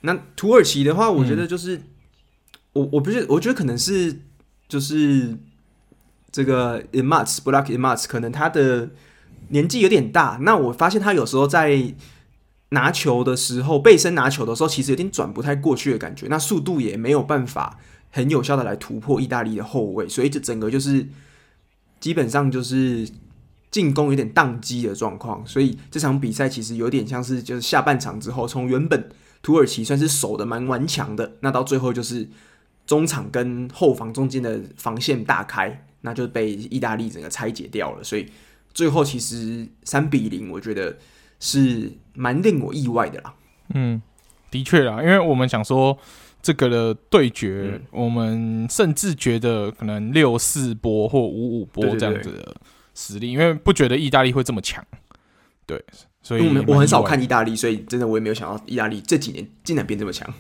那土耳其的话，我觉得就是、我我不是我觉得可能是就是这个 Imatz Burak Imatz，可能他的年纪有点大。那我发现他有时候在拿球的时候，背身拿球的时候，其实有点转不太过去的感觉。那速度也没有办法很有效的来突破意大利的后卫，所以这整个就是基本上就是。进攻有点宕机的状况，所以这场比赛其实有点像是就是下半场之后，从原本土耳其算是守的蛮顽强的，那到最后就是中场跟后防中间的防线大开，那就被意大利整个拆解掉了。所以最后其实三比零，我觉得是蛮令我意外的啦。嗯，的确啦，因为我们想说这个的对决，嗯、我们甚至觉得可能六四波或五五波这样子的实力，因为不觉得意大利会这么强。对，所以我我很少看意大利，所以真的我也没有想到意大利这几年竟然变这么强。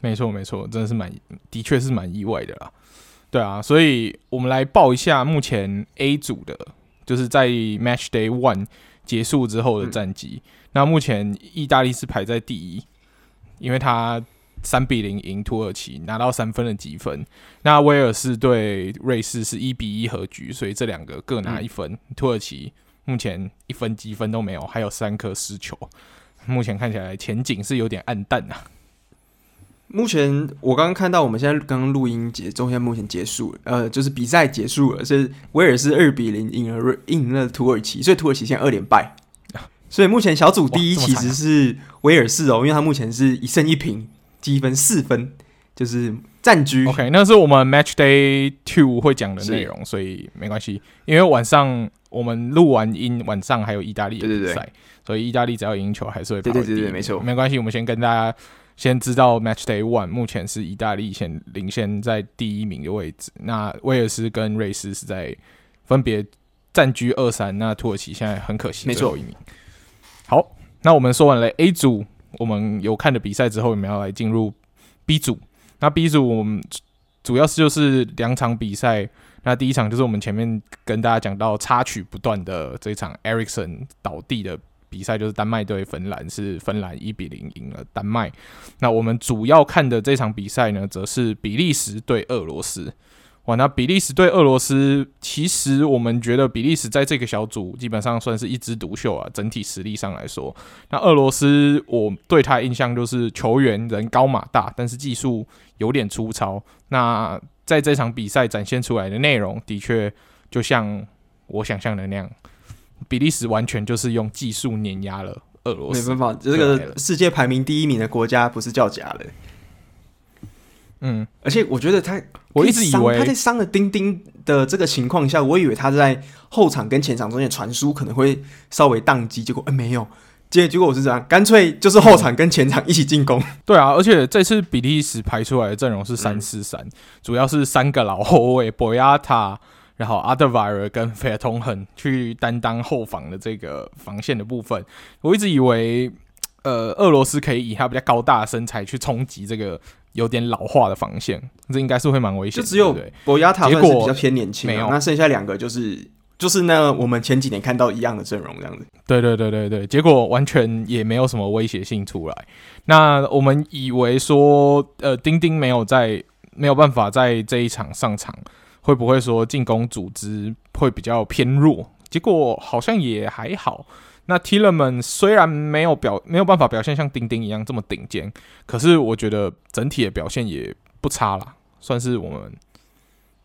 没错，没错，真的是蛮，的确是蛮意外的啦。对啊，所以我们来报一下目前 A 组的，就是在 Match Day One 结束之后的战绩。嗯、那目前意大利是排在第一，因为他三比零赢土耳其，拿到三分的积分。那威尔士对瑞士是一比一和局，所以这两个各拿一分。嗯、土耳其目前一分积分都没有，还有三颗失球。目前看起来前景是有点暗淡啊。目前我刚刚看到，我们现在刚刚录音结，中间目前结束了，呃，就是比赛结束了，是威尔士二比零赢了瑞赢了土耳其，所以土耳其现在二连败，所以目前小组第一其实是威尔士哦，因为他目前是一胜一平，积分四分，就是暂居。OK，那是我们 Match Day Two 会讲的内容，所以没关系，因为晚上我们录完音，晚上还有意大利的比赛，所以意大利只要赢球还是会排第一，对对对，没错，没关系，我们先跟大家。先知道 Match Day One 目前是意大利先领先在第一名的位置，那威尔士跟瑞士是在分别占据二三，那土耳其现在很可惜最后一名。好，那我们说完了 A 组，我们有看的比赛之后，我们要来进入 B 组。那 B 组我们主要是就是两场比赛，那第一场就是我们前面跟大家讲到插曲不断的这一场 Ericsson 倒地的。比赛就是丹麦对芬兰，是芬兰一比零赢了丹麦。那我们主要看的这场比赛呢，则是比利时对俄罗斯。哇，那比利时对俄罗斯，其实我们觉得比利时在这个小组基本上算是一枝独秀啊，整体实力上来说。那俄罗斯，我对他印象就是球员人高马大，但是技术有点粗糙。那在这场比赛展现出来的内容，的确就像我想象的那样。比利时完全就是用技术碾压了俄罗斯，没办法，这个世界排名第一名的国家不是叫假的。嗯，而且我觉得他，我一直以为他在伤了丁丁的这个情况下，我以为他在后场跟前场中间传输可能会稍微宕机，结果哎没有，结结果我是这样，干脆就是后场跟前场一起进攻。嗯。对啊，而且这次比利时排出来的阵容是三四三，主要是三个老后卫，博亚塔。然后阿德瓦尔跟菲尔通亨去担当后防的这个防线的部分，我一直以为，呃，俄罗斯可以以他比较高大的身材去冲击这个有点老化的防线，这应该是会蛮危险的。就只有博亚塔算是比较偏年轻，啊，没有，那剩下两个就是就是那我们前几年看到一样的阵容这样子。对对对对对，结果完全也没有什么威胁性出来。那我们以为说，呃，丁丁没有在没有办法在这一场上场。会不会说进攻组织会比较偏弱？结果好像也还好。那 Tielemans 虽然没有表没有办法表现像丁丁一样这么顶尖，可是我觉得整体的表现也不差啦，算是我们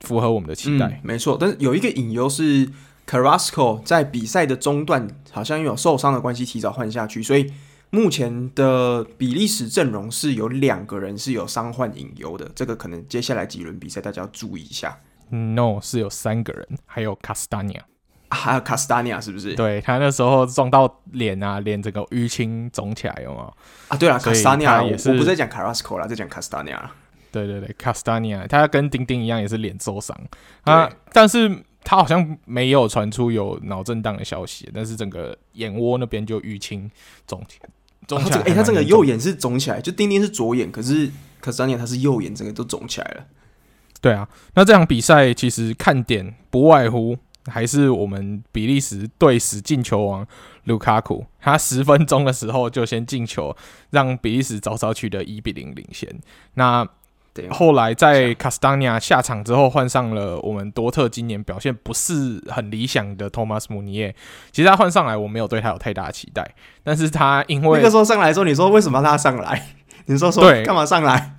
符合我们的期待。嗯、没错，但是有一个隐忧是 Carrasco 在比赛的中段好像因为有受伤的关系提早换下去，所以目前的比利时阵容是有两个人是有伤患隐忧的。这个可能接下来几轮比赛大家要注意一下。No，是有三个人，还有卡斯塔尼亚，还有卡斯丹尼亚是不是？对，他那时候撞到脸啊，脸整个淤青肿起来，有吗？啊，对了，卡斯丹尼亚也是，我不是在讲卡拉斯科啦，在讲卡斯丹尼亚。对对对，卡斯丹尼亚，他跟丁丁一样，也是脸受伤啊，但是他好像没有传出有脑震荡的消息，但是整个眼窝那边就淤青肿起来，肿起来。哎、啊，他整个右眼是肿起来，就丁丁是左眼，可是卡斯丹尼亚他是右眼，整个都肿起来了。对啊，那这场比赛其实看点不外乎还是我们比利时队史进球王卢卡库，他十分钟的时候就先进球，让比利时早早取得一比零领先。那后来在卡斯丹尼亚下场之后，换上了我们多特今年表现不是很理想的托马斯穆尼耶。其实他换上来，我没有对他有太大的期待，但是他因为那个时候上来的时候，你说为什么让他上来？你说说干嘛上来？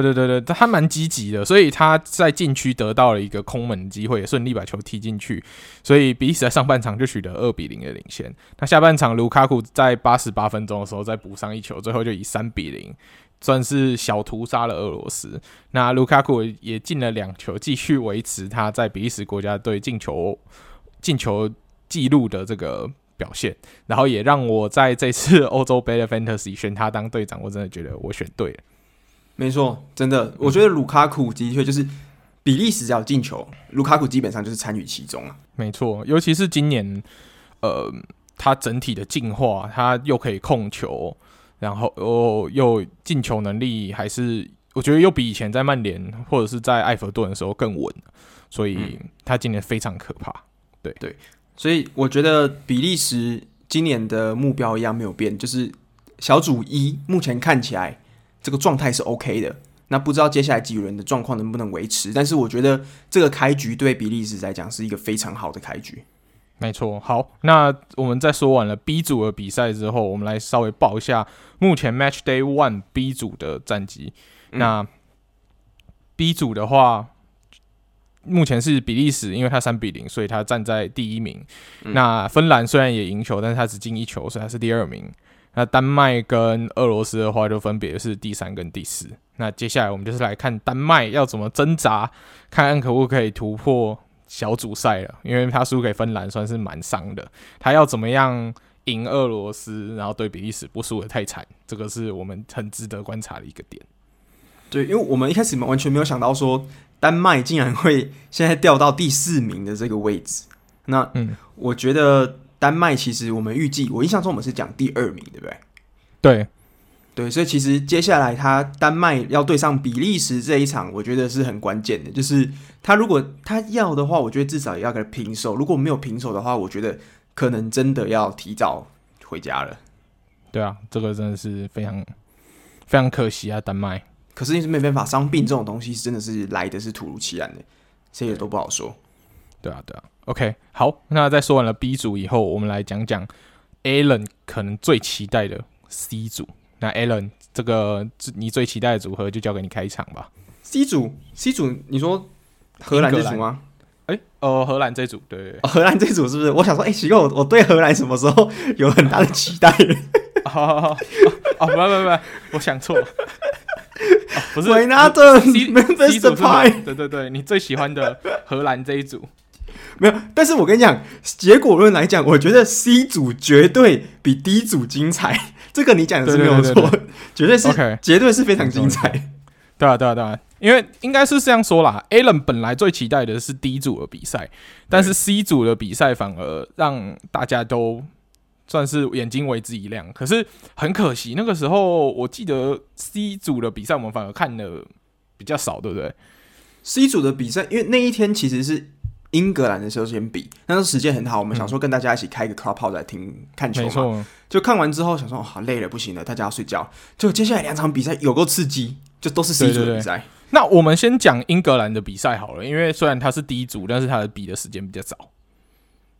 对对对对，他蛮积极的，所以他在禁区得到了一个空门机会，也顺利把球踢进去。所以比利时在上半场就取得二比零的领先。那下半场卢卡库在八十八分钟的时候再补上一球，最后就以三比零算是小屠杀了俄罗斯。那卢卡库也进了两球，继续维持他在比利时国家队进球进球纪录的这个表现，然后也让我在这次欧洲杯的 Fantasy 选他当队长，我真的觉得我选对了。没错，真的，我觉得卢卡库的确就是比利时只要进球，卢卡库基本上就是参与其中啊。没错，尤其是今年，呃，他整体的进化，他又可以控球，然后又又进球能力，还是我觉得又比以前在曼联或者是在埃弗顿的时候更稳，所以他今年非常可怕。对对，所以我觉得比利时今年的目标一样没有变，就是小组一，目前看起来。这个状态是 OK 的，那不知道接下来几轮的状况能不能维持？但是我觉得这个开局对比利时来讲是一个非常好的开局。没错，好，那我们在说完了 B 组的比赛之后，我们来稍微报一下目前 Match Day One B 组的战绩。嗯、那 B 组的话，目前是比利时，因为他三比零，所以他站在第一名。嗯、那芬兰虽然也赢球，但是他只进一球，所以他是第二名。那丹麦跟俄罗斯的话，就分别是第三跟第四。那接下来我们就是来看丹麦要怎么挣扎，看看可不可以突破小组赛了。因为他输给芬兰算是蛮伤的，他要怎么样赢俄罗斯，然后对比利时不输的太惨，这个是我们很值得观察的一个点。对，因为我们一开始完全没有想到说丹麦竟然会现在掉到第四名的这个位置。那嗯，我觉得。丹麦其实我们预计，我印象中我们是讲第二名，对不对？对，对，所以其实接下来他丹麦要对上比利时这一场，我觉得是很关键的。就是他如果他要的话，我觉得至少也要个平手；如果没有平手的话，我觉得可能真的要提早回家了。对啊，这个真的是非常非常可惜啊，丹麦。可是你是没办法，伤病这种东西真的是来的是突如其然的，这也都不好说。对啊，对啊。OK，好，那在说完了 B 组以后，我们来讲讲 Alan 可能最期待的 C 组。那 Alan 这个你最期待的组合就交给你开场吧。C 组，C 组，你说荷兰这组吗？哎，哦，荷兰这组，对，荷兰这组是不是？我想说，哎，奇怪，我我对荷兰什么时候有很大的期待？好好好，哦，不不不，我想错了，不是维纳特 C, C 组派，对对对，你最喜欢的荷兰这一组。没有，但是我跟你讲，结果论来讲，我觉得 C 组绝对比 D 组精彩。这个你讲的是没有错，绝对是，Okay. 绝对是非常精彩。对啊，对啊，对啊，因为应该是这样说啦。Alan 本来最期待的是 D 组的比赛，但是 C 组的比赛反而让大家都算是眼睛为之一亮。可是很可惜，那个时候我记得 C 组的比赛我们反而看的比较少，对不对？C 组的比赛，因为那一天其实是。英格兰的时候先比，那时候时间很好，我们想说跟大家一起开一个 Clubhouse 来听看球嘛。错就看完之后想说，哦，好累了，不行了，大家要睡觉。就接下来两场比赛有够刺激，就都是 C 组的比赛。那我们先讲英格兰的比赛好了，因为虽然他是第一组，但是他的比的时间比较早。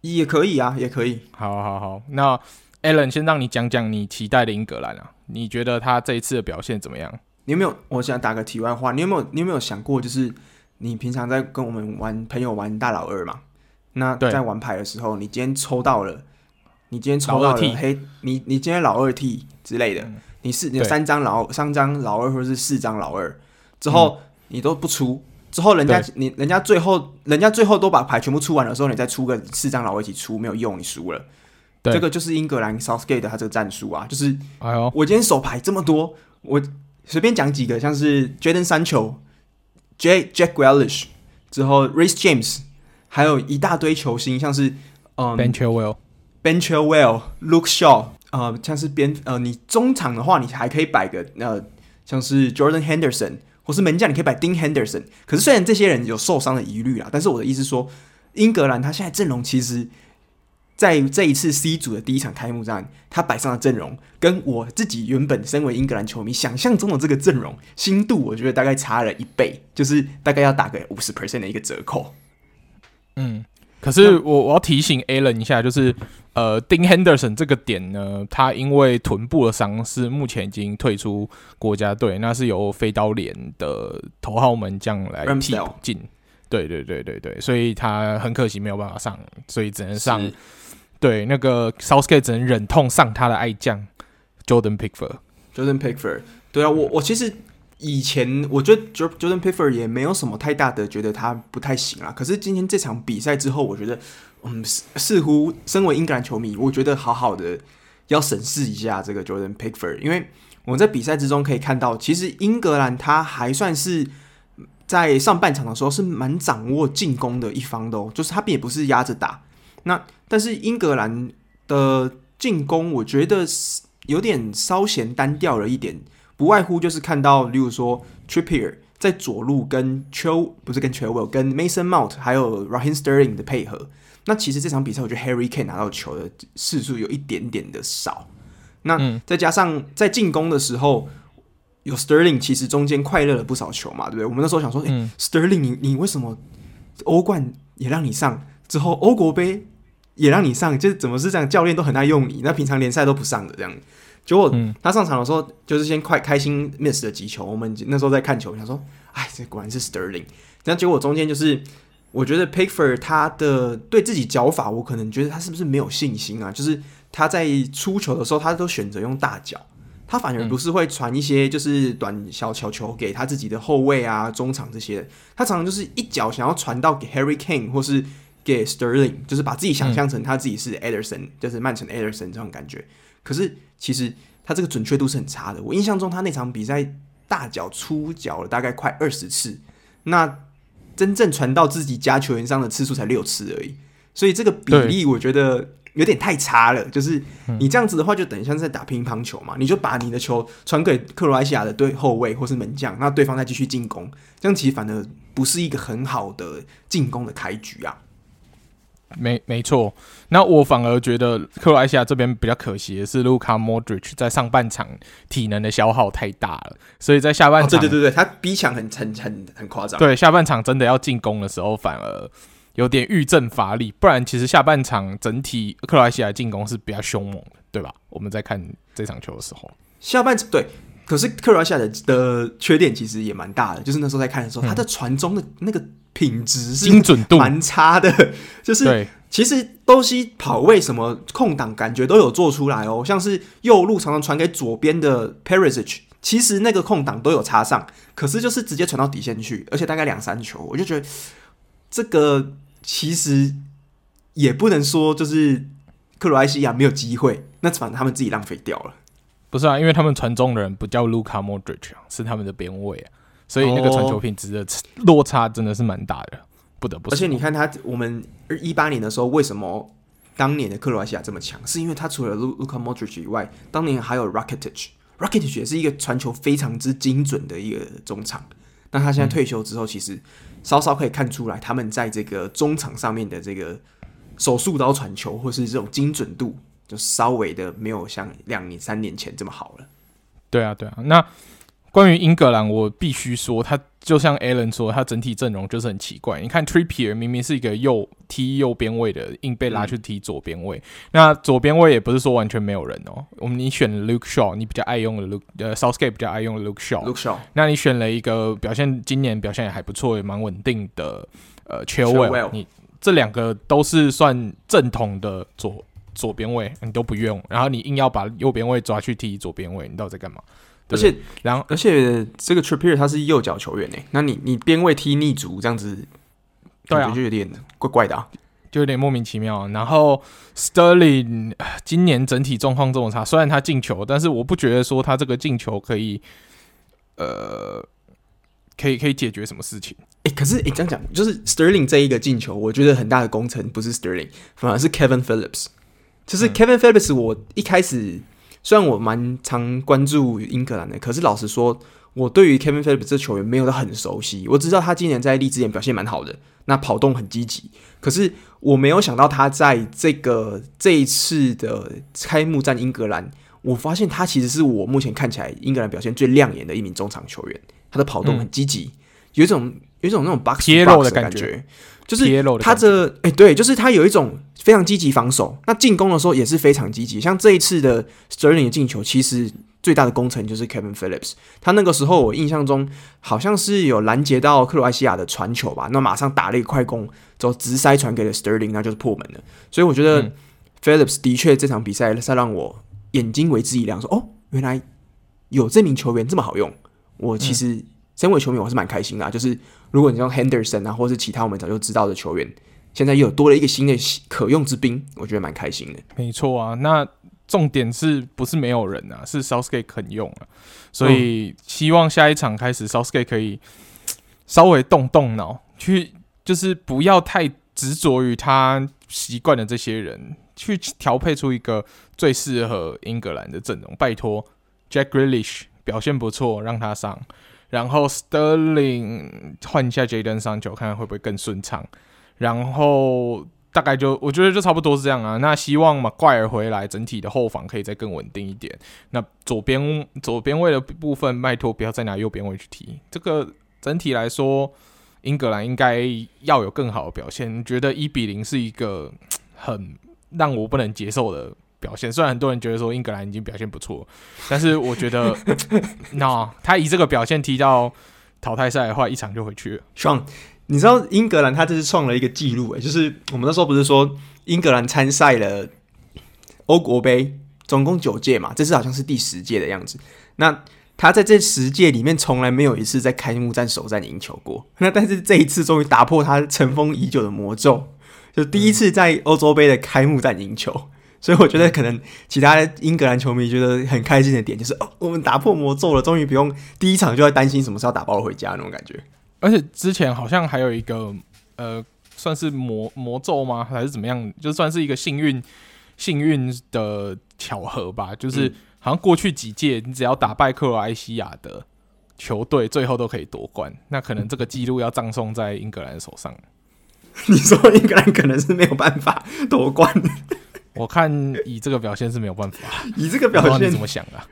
也可以啊，也可以。好好好，那 Alan 先让你讲讲你期待的英格兰啊，你觉得他这一次的表现怎么样？你有没有？我想打个题外话，你有没有？你有没有想过，就是？你平常在跟我们玩朋友玩大老二嘛？那在玩牌的时候，你今天抽到了，你今天抽到了黑，你你今天老二 T 之类的，你是你有三张老三张老二或者是四张老二之后，你都不出，之后人家你人家最后人家最后都把牌全部出完的时候，你再出个四张老二一起出没有用，你输了。这个就是英格兰 Southgate 他这个战术啊，就是我今天手牌这么多，我随便讲几个，像是 Jadon Sancho。J Jack Grealish 之后，Reece James，还有一大堆球星，像是嗯 Ben Chilwell、Ben Chilwell、Luke Shaw，呃，像是边呃，你中场的话，你还可以摆个呃，像是 Jordan Henderson，或是门将，你可以摆 Dean Henderson。可是虽然这些人有受伤的疑虑啊，但是我的意思是说，英格兰他现在阵容其实。在这一次 C 组的第一场开幕战，他摆上的阵容跟我自己原本身为英格兰球迷想象中的这个阵容新度，我觉得大概差了一倍，就是大概要打个五十 percent 的一个折扣。嗯，可是我我要提醒 Alan 一下，就是呃，Dean Henderson 这个点呢，他因为臀部的伤势，目前已经退出国家队，那是由飞刀连的头号门将来替补进。对对对对对，所以他很可惜没有办法上，所以只能上。对，那个 Southgate 只能忍痛上他的爱将 Jordan Pickford。Jordan Pickford，对啊，我我其实。以前我觉得 Jordan Pickford 也没有什么太大的觉得他不太行啊，可是今天这场比赛之后，我觉得，嗯，似乎身为英格兰球迷，我觉得好好的要审视一下这个 Jordan Pickford，因为我在比赛之中可以看到，其实英格兰他还算是在上半场的时候是蛮掌握进攻的一方的哦，就是他并不是压着打，那但是英格兰的进攻，我觉得有点稍显单调了一点。不外乎就是看到，例如说 Trippier 在左路跟 Chil 不是跟 Chilwell 跟 Mason Mount 还有 Raheem Sterling 的配合。那其实这场比赛，我觉得 Harry Kane 拿到球的次数有一点点的少。那再加上在进攻的时候，有 Sterling，其实中间快乐了不少球嘛，对不对？我们那时候想说，诶，Sterling，你你为什么欧冠也让你上，之后欧国杯也让你上，就是怎么是这样？教练都很爱用你，那平常联赛都不上的这样。结果他上场的时候，就是先快开心 miss 了几球。我们那时候在看球，想说，哎，这果然是 Sterling。那结果中间就是，我觉得 Pickford 他的对自己脚法，我可能觉得他是不是没有信心啊？就是他在出球的时候，他都选择用大脚，他反而不是会传一些就是短小球球给他自己的后卫啊、中场这些。他常常就是一脚想要传到给 Harry Kane 或是给 Sterling，就是把自己想象成他自己是 Ederson，就是曼城 Ederson 这种感觉。可是其实他这个准确度是很差的。我印象中他那场比赛大脚出脚了大概快二十次，那真正传到自己家球员上的次数才六次而已。所以这个比例我觉得有点太差了。就是你这样子的话，就等于像是在打乒乓球嘛，你就把你的球传给克罗埃西亚的对后卫或是门将，那对方再继续进攻，这样其实反而不是一个很好的进攻的开局啊。没没错，那我反而觉得克罗埃西亚这边比较可惜的是，卢卡莫德里奇在上半场体能的消耗太大了，所以在下半场，哦、对对对对，他逼抢很很很很夸张。对，下半场真的要进攻的时候，反而有点遇阵乏力。不然，其实下半场整体克罗埃西亚进攻是比较凶猛的，对吧？我们在看这场球的时候，下半场对，可是克罗埃西亚的的缺点其实也蛮大的，就是那时候在看的时候，嗯、他的传中的那个。品质是精准度蛮差的，就是其实东西跑位什么空档感觉都有做出来哦，像是右路常常传给左边的 Perisic，其实那个空档都有插上，可是就是直接传到底线去，而且大概两三球，我就觉得这个其实也不能说就是克罗埃西亚没有机会，那反正他们自己浪费掉了。不是啊，因为他们传中的人不叫卢卡莫德里奇，是他们的边卫啊。所以那个传球品质的落差真的是蛮大的，不得不。而且你看他，我们一八年的时候，为什么当年的克罗埃西亚这么强？是因为他除了卢卢卡莫德里奇以外，当年还有 Rakitic，Rakitic 也是一个传球非常之精准的一个中场。那他现在退休之后，其实稍稍可以看出来，他们在这个中场上面的这个手术刀传球，或是这种精准度，就稍微的没有像两年、三年前这么好了。对啊，对啊，那。关于英格兰，我必须说，他就像 Alan 说，他整体阵容就是很奇怪。你看 Trippier 明明是一个右踢右边位的，硬被拉去踢左边位。嗯、那左边位也不是说完全没有人哦。我们你选了 Luke Shaw，你比较爱用的 Luke，呃，Southgate 比较爱用的 Luke Shaw。Luke Shaw。那你选了一个表现今年表现也还不错，也蛮稳定的，呃，Chilwell。你这两个都是算正统的左左边位，你都不用，然后你硬要把右边位抓去踢左边位，你到底在干嘛？而且，然后，而且这个 Trippier 他是右脚球员呢。那你你边位踢逆足这样子，对啊，就有点怪怪的，啊，就有点莫名其妙。然后 Sterling 今年整体状况这么差，虽然他进球，但是我不觉得说他这个进球可以，呃，可以可以解决什么事情。哎，可是哎，这样讲就是 Sterling 这一个进球，我觉得很大的功臣不是 Sterling，反而是 Kevin Phillips。就是 Kevin Phillips，我一开始。虽然我蛮常关注英格兰的，可是老实说，我对于 Kevin Phillips 这球员没有到很熟悉。我知道他今年在利兹联表现蛮好的，那跑动很积极。可是我没有想到他在这个这一次的开幕战英格兰，我发现他其实是我目前看起来英格兰表现最亮眼的一名中场球员。他的跑动很积极，有一种有一种那种 box 贴肉的感觉。就是他这哎、欸，对，就是他有一种非常积极防守，那进攻的时候也是非常积极。像这一次的 Sterling 的进球，其实最大的功臣就是 Kevin Phillips。他那个时候我印象中好像是有拦截到克罗埃西亚的传球吧，那马上打了一个快攻，之后直塞传给了 Sterling，那就是破门了。所以我觉得 Phillips 的确这场比赛是让我眼睛为之一亮，说哦，原来有这名球员这么好用。我其实身为球迷，我是蛮开心的、啊。就是如果你像 Henderson 啊，或是其他我们早就知道的球员，现在又多了一个新的可用之兵，我觉得蛮开心的。没错啊，那重点是不是没有人啊？是 Southgate 肯用啊，所以希望下一场开始、Southgate 可以稍微动动脑，去就是不要太执着于他习惯的这些人，去调配出一个最适合英格兰的阵容。拜托，Jack Grealish。表现不错，让他上，然后 Sterling 换一下 Jadon Sancho，看看会不会更顺畅。然后大概就我觉得就差不多是这样啊。那希望嘛，怪尔回来，整体的后防可以再更稳定一点。那左边左边位的部分，拜托不要再拿右边位去踢。这个整体来说，英格兰应该要有更好的表现。觉得一比零是一个很让我不能接受的。表现虽然很多人觉得说英格兰已经表现不错，但是我觉得，那他以这个表现踢到淘汰赛的话，一场就回去了。爽，你知道英格兰他这是创了一个记录诶，就是我们那时候不是说英格兰参赛了欧国杯，总共九届嘛，这次好像是第十届的样子。那他在这十届里面从来没有一次在开幕战首战赢球过，那但是这一次终于打破他尘封已久的魔咒，就第一次在欧洲杯的开幕战赢球。所以我觉得可能其他英格兰球迷觉得很开心的点就是哦，我们打破魔咒了，终于不用第一场就要担心什么时候打包回家那种感觉。而且之前好像还有一个呃，算是魔魔咒吗？还是怎么样？就算是一个幸运幸运的巧合吧。就是好像过去几届，你只要打败克罗埃西亚的球队，最后都可以夺冠。那可能这个记录要葬送在英格兰手上。你说英格兰可能是没有办法夺冠？我看以这个表现是没有办法，以这个表现你怎么想啊？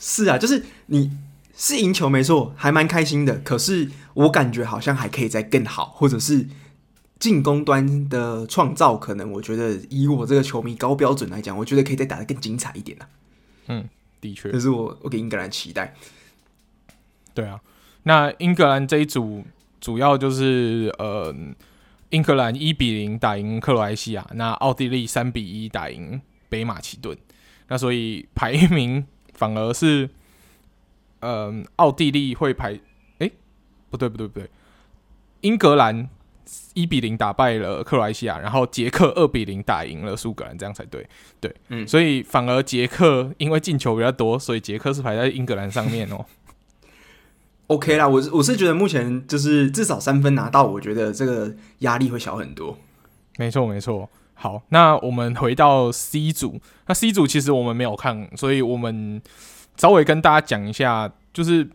是啊，就是你是赢球没错，还蛮开心的。可是我感觉好像还可以再更好，或者是进攻端的创造，可能我觉得以我这个球迷高标准来讲，我觉得可以再打得更精彩一点啊。嗯，的确，这是我我给英格兰期待。对啊，那英格兰这一组主要就是呃。英格兰一比零打赢克罗埃西亚，那奥地利三比一打赢北马其顿，那所以排名反而是，嗯、呃，奥地利会排，哎、欸，不对不对不对，英格兰一比零打败了克罗埃西亚，然后捷克二比零打赢了苏格兰，这样才对，对，嗯，所以反而捷克因为进球比较多，所以捷克是排在英格兰上面哦。OK 啦，我是我是觉得目前就是至少三分拿到，我觉得这个压力会小很多。没错没错，好，那我们回到 C 组，那 C 组其实我们没有看，所以我们稍微跟大家讲一下，就是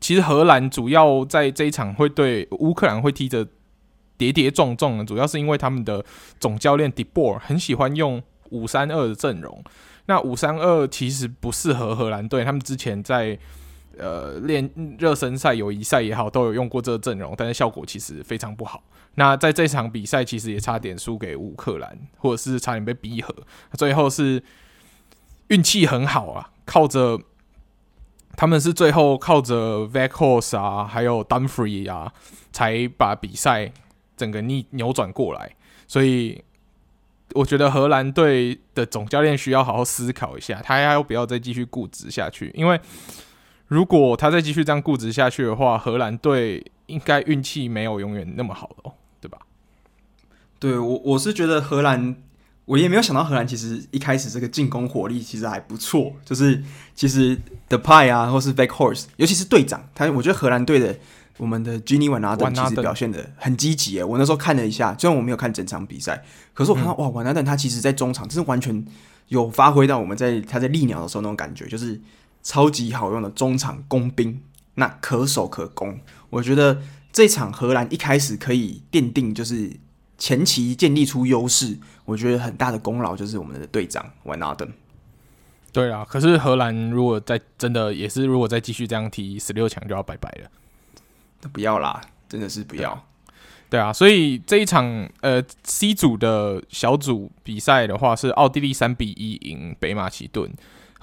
其实荷兰主要在这一场会对乌克兰会踢得跌跌撞撞的，主要是因为他们的总教练 De Boer 很喜欢用五三二的阵容，那五三二其实不适合荷兰队，他们之前在。呃，练热身赛、友谊赛也好，都有用过这个阵容，但是效果其实非常不好。那在这场比赛，其实也差点输给乌克兰，或者是差点被逼和。最后是运气很好啊，靠着他们是最后靠着 v a c o s 啊，还有 Dumfries 啊，才把比赛整个逆扭转过来。所以我觉得荷兰队的总教练需要好好思考一下，他要不要再继续固执下去，因为。如果他再继续这样固执下去的话，荷兰队应该运气没有永远那么好的哦，对吧？对，我我是觉得荷兰，我也没有想到荷兰其实一开始这个进攻火力其实还不错，就是其实 The Pie 啊，或是 Backhorse，尤其是队长，他我觉得荷兰队的我们的 Gini Van Aken 其实表现的很积极诶。我那时候看了一下，虽然我没有看整场比赛，可是我看到、嗯、哇，Van Aken 他其实在中场，真是完全有发挥到我们在他在利鸟的时候那种感觉，就是。超级好用的中场工兵，那可守可攻。我觉得这场荷兰一开始可以奠定，就是前期建立出优势。我觉得很大的功劳就是我们的队长 Van Aken。对啊，可是荷兰如果再真的也是，如果再继续这样踢，十六强就要拜拜了。不要啦，真的是不要。对啊，所以这一场呃 C 组的小组比赛的话，是奥地利三比一赢北马其顿，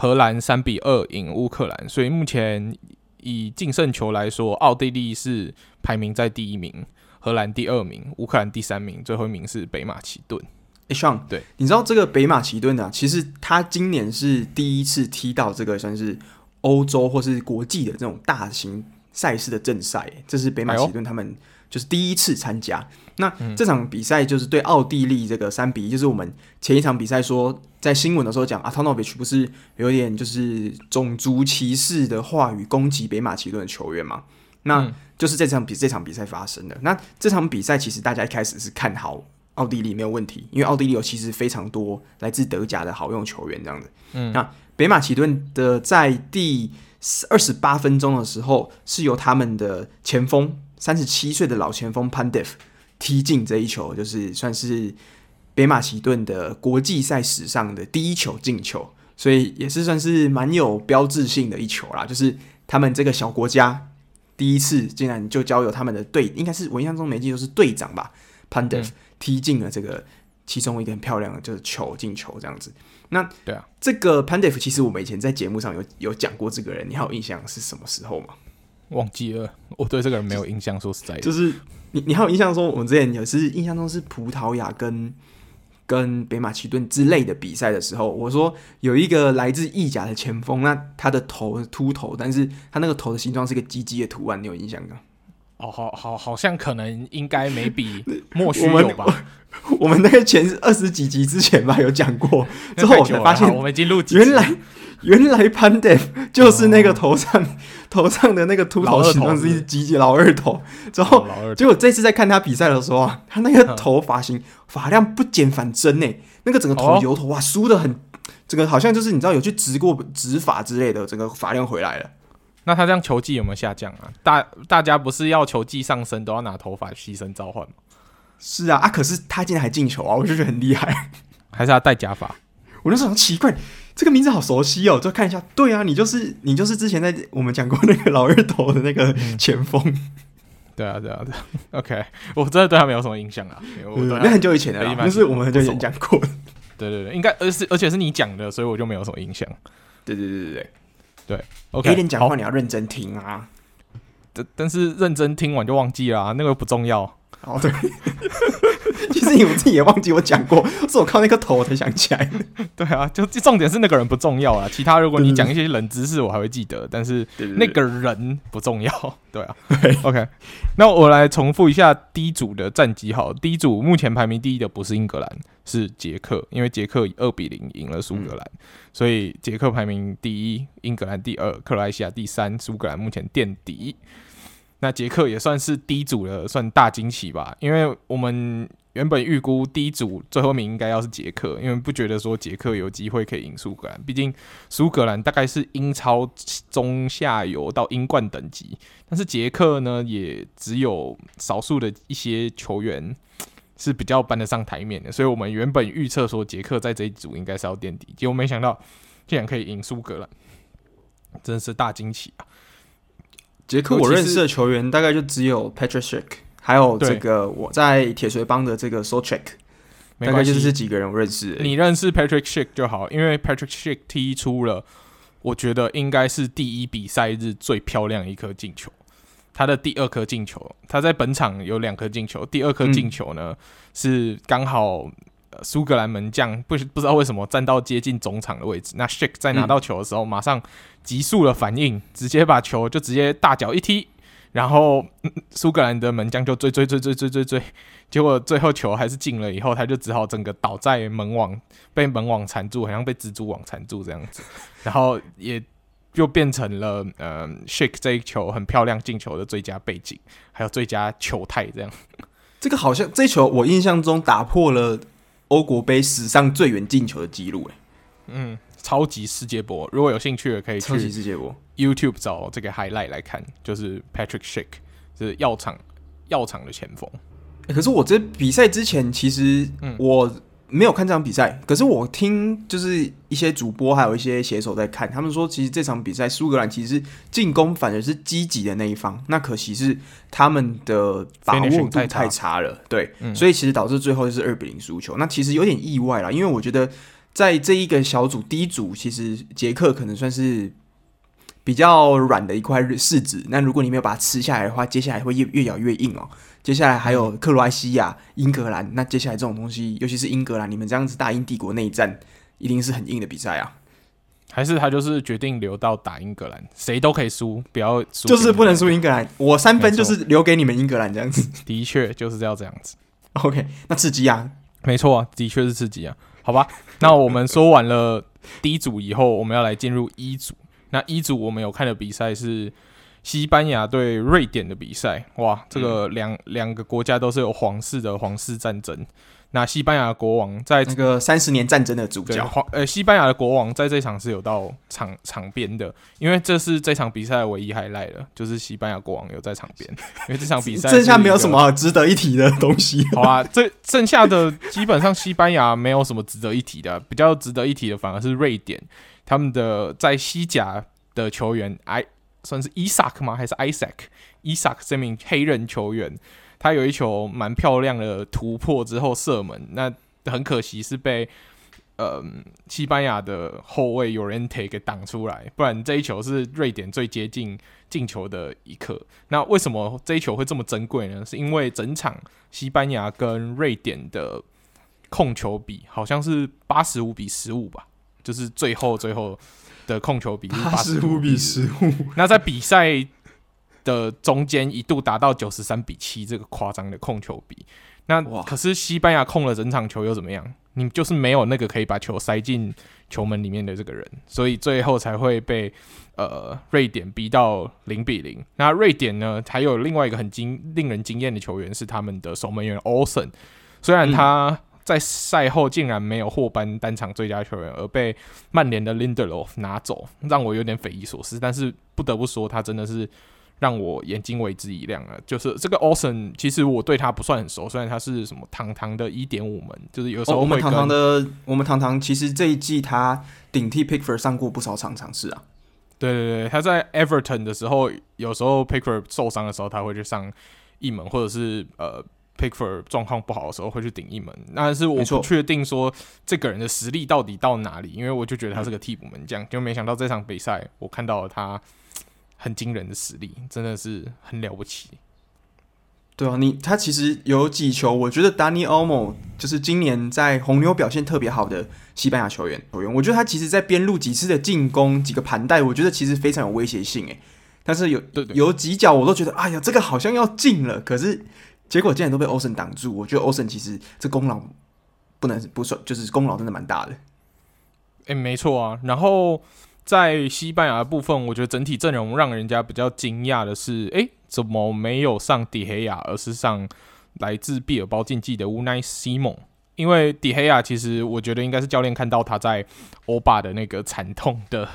荷兰三比二赢乌克兰。所以目前以净胜球来说，奥地利是排名在第一名，荷兰第二名，乌克兰第三名，最后一名是北马其顿。哎，Sean，对，你知道这个北马其顿啊，其实他今年是第一次踢到这个算是欧洲或是国际的这种大型赛事的正赛，这是北马其顿他们。就是第一次参加，那这场比赛就是对奥地利这个三比一，就是我们前一场比赛说在新闻的时候讲，Atonovich 不是有点就是种族歧视的话语攻击北马其顿的球员嘛？那就是这场比这场比赛发生的。那这场比赛其实大家一开始是看好奥地利没有问题，因为奥地利有其实非常多来自德甲的好用球员这样子。嗯，那北马其顿的在第二十八分钟的时候是由他们的前锋。三十七岁的老前锋 Pandev 踢进这一球，就是算是北马其顿的国际赛史上的第一球进球，所以也是算是蛮有标志性的一球啦。就是他们这个小国家第一次竟然就交由他们的队，应该是我印象中没记错是队长吧，Pandev 踢进了这个其中一个很漂亮的就是球进球这样子。那对啊，这个 Pandev 其实我们以前在节目上有有讲过这个人，你还有印象是什么时候吗？忘记了，我对这个人没有印象。说实在的，就是你，你还有印象说，我们之前也是印象中是葡萄牙跟跟北马其顿之类的比赛的时候，我说有一个来自意甲的前锋，那他的头秃头，但是他那个头的形状是一个鸡鸡的图案，你有印象吗？哦，好好好像可能应该没比 莫须有吧我？我们那个前二十几集之前吧有讲过，之后我才发现我们已经录原来。原来 Pandev 就是那个头上、哦、头上的那个秃头形状是一只老二头，之后结果这次在看他比赛的时候啊，他那个头发型发量不减反增呢，那个整个头油头哇梳的很，整个好像就是你知道有去植过植发之类的，整个发量回来了。那他这样球技有没有下降啊？大大家不是要球技上升都要拿头发牺牲召唤吗？是啊啊！可是他竟然还进球啊，我就觉得很厉害。还是他戴假发？我那时候很奇怪。这个名字好熟悉哦，就看一下，对啊，你就是你就是之前在我们讲过那个老二头的那个前锋，嗯，对啊，对啊，对啊，OK，我真的对他没有什么印象啊，那很久以前的，那是我们很久以前讲过的，对对对，应该而是而且是你讲的，所以我就没有什么印象，对对对对对对，OK，别人讲话你要认真听啊，但但是认真听完就忘记了，啊，那个不重要，哦对。其实你们自己也忘记我讲过，是我靠那个头我才想起来。对啊，就重点是那个人不重要啊。其他如果你讲一些冷知识，我还会记得，但是那个人不重要。对啊对，OK。那我来重复一下 D 组的战绩。好，D 组目前排名第一的不是英格兰，是捷克，因为捷克以二比零赢了苏格兰，嗯，所以捷克排名第一，英格兰第二，克罗埃西亚第三，苏格兰目前垫底。那捷克也算是 D 组的算大惊喜吧，因为我们。原本预估第一组最后一名应该要是捷克，因为不觉得说捷克有机会可以赢苏格兰。毕竟苏格兰大概是英超中下游到英冠等级，但是捷克呢，也只有少数的一些球员是比较搬得上台面的。所以我们原本预测说捷克在这一组应该是要垫底，结果没想到竟然可以赢苏格兰，真是大惊喜啊！捷克我认识的球员大概就只有 Petr Cech。还有这个我在铁锤帮的这个 Souček，大概就是这几个人我认识。你认识 Patrick Schick 就好，因为 Patrick Schick 踢出了，我觉得应该是第一比赛日最漂亮一颗进球。他的第二颗进球，他在本场有两颗进球，第二颗进球呢、嗯、是刚好苏格兰门将不不知道为什么站到接近中场的位置，那 Schick 在拿到球的时候马上急速的反应，直接把球就直接大脚一踢。然后苏格兰的门将就追追追追追追追，结果最后球还是进了，以后他就只好整个倒在门网，被门网缠住，好像被蜘蛛网缠住这样子，然后也就变成了呃，Shake 这一球很漂亮进球的最佳背景，还有最佳球态这样。这个好像这球我印象中打破了欧国杯史上最远进球的记录，嗯。超级世界波，如果有兴趣的可以去世界波 YouTube 找这个 highlight 来看，就是 Patrick Schick 是药厂药厂的前锋。可是我这比赛之前，其实我没有看这场比赛，可是我听就是一些主播还有一些写手在看，他们说其实这场比赛苏格兰其实进攻反而是积极的那一方，那可惜是他们的把握度太差了，对，嗯、所以其实导致最后就是二比零输球。那其实有点意外啦，因为我觉得在这一个小组第一组，其实捷克可能算是比较软的一块柿子，那如果你没有把它吃下来的话，接下来会越越咬越硬哦。接下来还有克罗埃西亚、英格兰，那接下来这种东西，尤其是英格兰，你们这样子大英帝国内战，一定是很硬的比赛啊。还是他就是决定留到打英格兰，谁都可以输，不要输，就是不能输英格兰。我三分就是留给你们英格兰这样子。的确就是要这样子。OK，那刺激啊，没错啊，的确是刺激啊。好吧，那我们说完了 D 组以后，我们要来进入 E 组。那一组我们有看的比赛是。西班牙对瑞典的比赛，哇，这个两两、嗯、个国家都是有皇室的皇室战争。那西班牙国王在这个三十年战争的主角，皇呃，西班牙的国王在这场是有到场场边的，因为这是这场比赛唯一 highlight 了，就是西班牙国王有在场边。因为这场比赛剩下没有什么值得一提的东西。好啊，这剩下的基本上西班牙没有什么值得一提的，比较值得一提的反而是瑞典，他们的在西甲的球员哎。算是伊萨克吗？还是 Isaac？伊萨克这名黑人球员，他有一球蛮漂亮的突破之后射门，那很可惜是被呃西班牙的后卫 Llorente 给挡出来，不然这一球是瑞典最接近进球的一刻。那为什么这一球会这么珍贵呢？是因为整场西班牙跟瑞典的控球比好像是八十五比十五吧，就是最后最后。的控球比是八十五比十五，那在比赛的中间一度达到九十三比七，这个夸张的控球比。那可是西班牙控了整场球又怎么样？你就是没有那个可以把球塞进球门里面的这个人，所以最后才会被呃瑞典逼到零比零。那瑞典呢，还有另外一个很惊令人惊艳的球员是他们的守门员 Olsen，虽然他、嗯。在赛后竟然没有获颁单场最佳球员，而被曼联的 Lindelof 拿走，让我有点匪夷所思。但是不得不说，他真的是让我眼睛为之一亮了。就是这个 Olsen，其实我对他不算很熟，虽然他是什么堂堂的一点五门，就是有时候、哦、我们堂堂的，我们堂堂其实这一季他顶替 Pickford 上过不少场尝试啊。对对对，他在 Everton 的时候，有时候 Pickford 受伤的时候，他会去上一门，或者是呃。Pickford 状况不好的时候会去顶一门，但是我不确定说这个人的实力到底到哪里，因为我就觉得他是个替补门将，就没想到这场比赛我看到了他很惊人的实力，真的是很了不起。对啊，你他其实有几球，我觉得 Dani Olmo 就是今年在红牛表现特别好的西班牙球员球员，我觉得他其实在边路几次的进攻几个盘带，我觉得其实非常有威胁性诶。但是有对对有几脚我都觉得，哎呀，这个好像要进了，可是。结果竟然都被欧森挡住，我觉得欧森其实这功劳不能不算，就是功劳真的蛮大的。哎、欸，没错啊。然后在西班牙的部分，我觉得整体阵容让人家比较惊讶的是，哎、欸，怎么没有上迪黑亚，而是上来自毕尔包竞技的乌奈西蒙？因为迪黑亚其实我觉得应该是教练看到他在欧巴的那个惨痛的。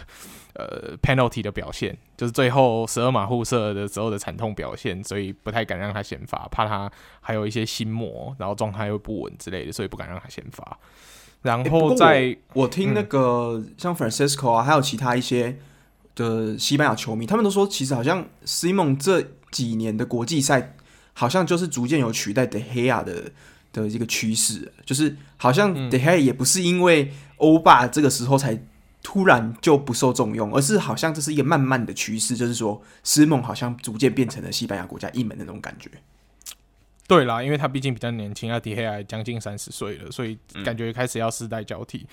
呃，penalty 的表现就是最后十二码互射的时候的惨痛表现，所以不太敢让他先发，怕他还有一些心魔，然后状态又不稳之类的，所以不敢让他先发。然后在、欸、我，我听那个像 Francisco 啊，嗯、还有其他一些的西班牙球迷，他们都说，其实好像 Simon 这几年的国际赛，好像就是逐渐有取代 De Gea 的的一个趋势，就是好像 De Gea 也不是因为欧霸这个时候才。突然就不受重用，而是好像这是一个慢慢的趋势，就是说，施蒙好像逐渐变成了西班牙国家一门的那种感觉。对啦，因为他毕竟比较年轻，啊，迪黑还将近三十岁了，所以感觉开始要世代交替。嗯、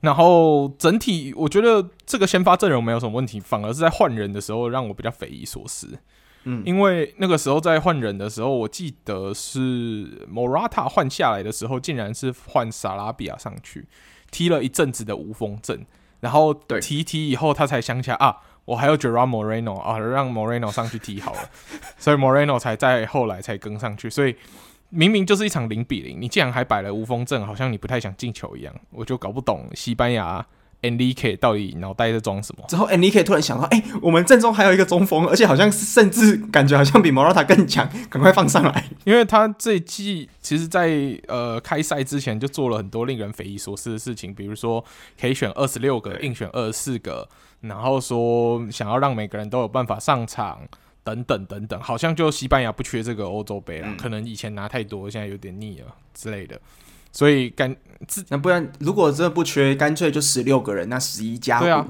然后整体我觉得这个先发阵容没有什么问题，反而是在换人的时候让我比较匪夷所思。嗯，因为那个时候在换人的时候，我记得是 Morata 换下来的时候，竟然是换萨拉比亚上去踢了一阵子的无锋阵。然后提提以后，他才想起来啊，我还有 Gerard Moreno 啊，让 Moreno 上去踢好了，所以 Moreno 才在后来才跟上去。所以明明就是一场零比零，你竟然还摆了无锋阵，好像你不太想进球一样，我就搞不懂西班牙 Enrique 到底脑袋在装什么？之后 Enrique 突然想到，哎、欸，我们阵中还有一个中锋，而且好像甚至感觉好像比 Morata 更强，赶快放上来。因为他这一季其实在，在呃开赛之前就做了很多令人匪夷所思的事情，比如说可以选二十六个，硬选二十四个，然后说想要让每个人都有办法上场，等等等等，好像就西班牙不缺这个欧洲杯了，嗯、可能以前拿太多，现在有点腻了之类的。所以干，那不然如果真的不缺，干脆就十六个人，那十一加五，啊、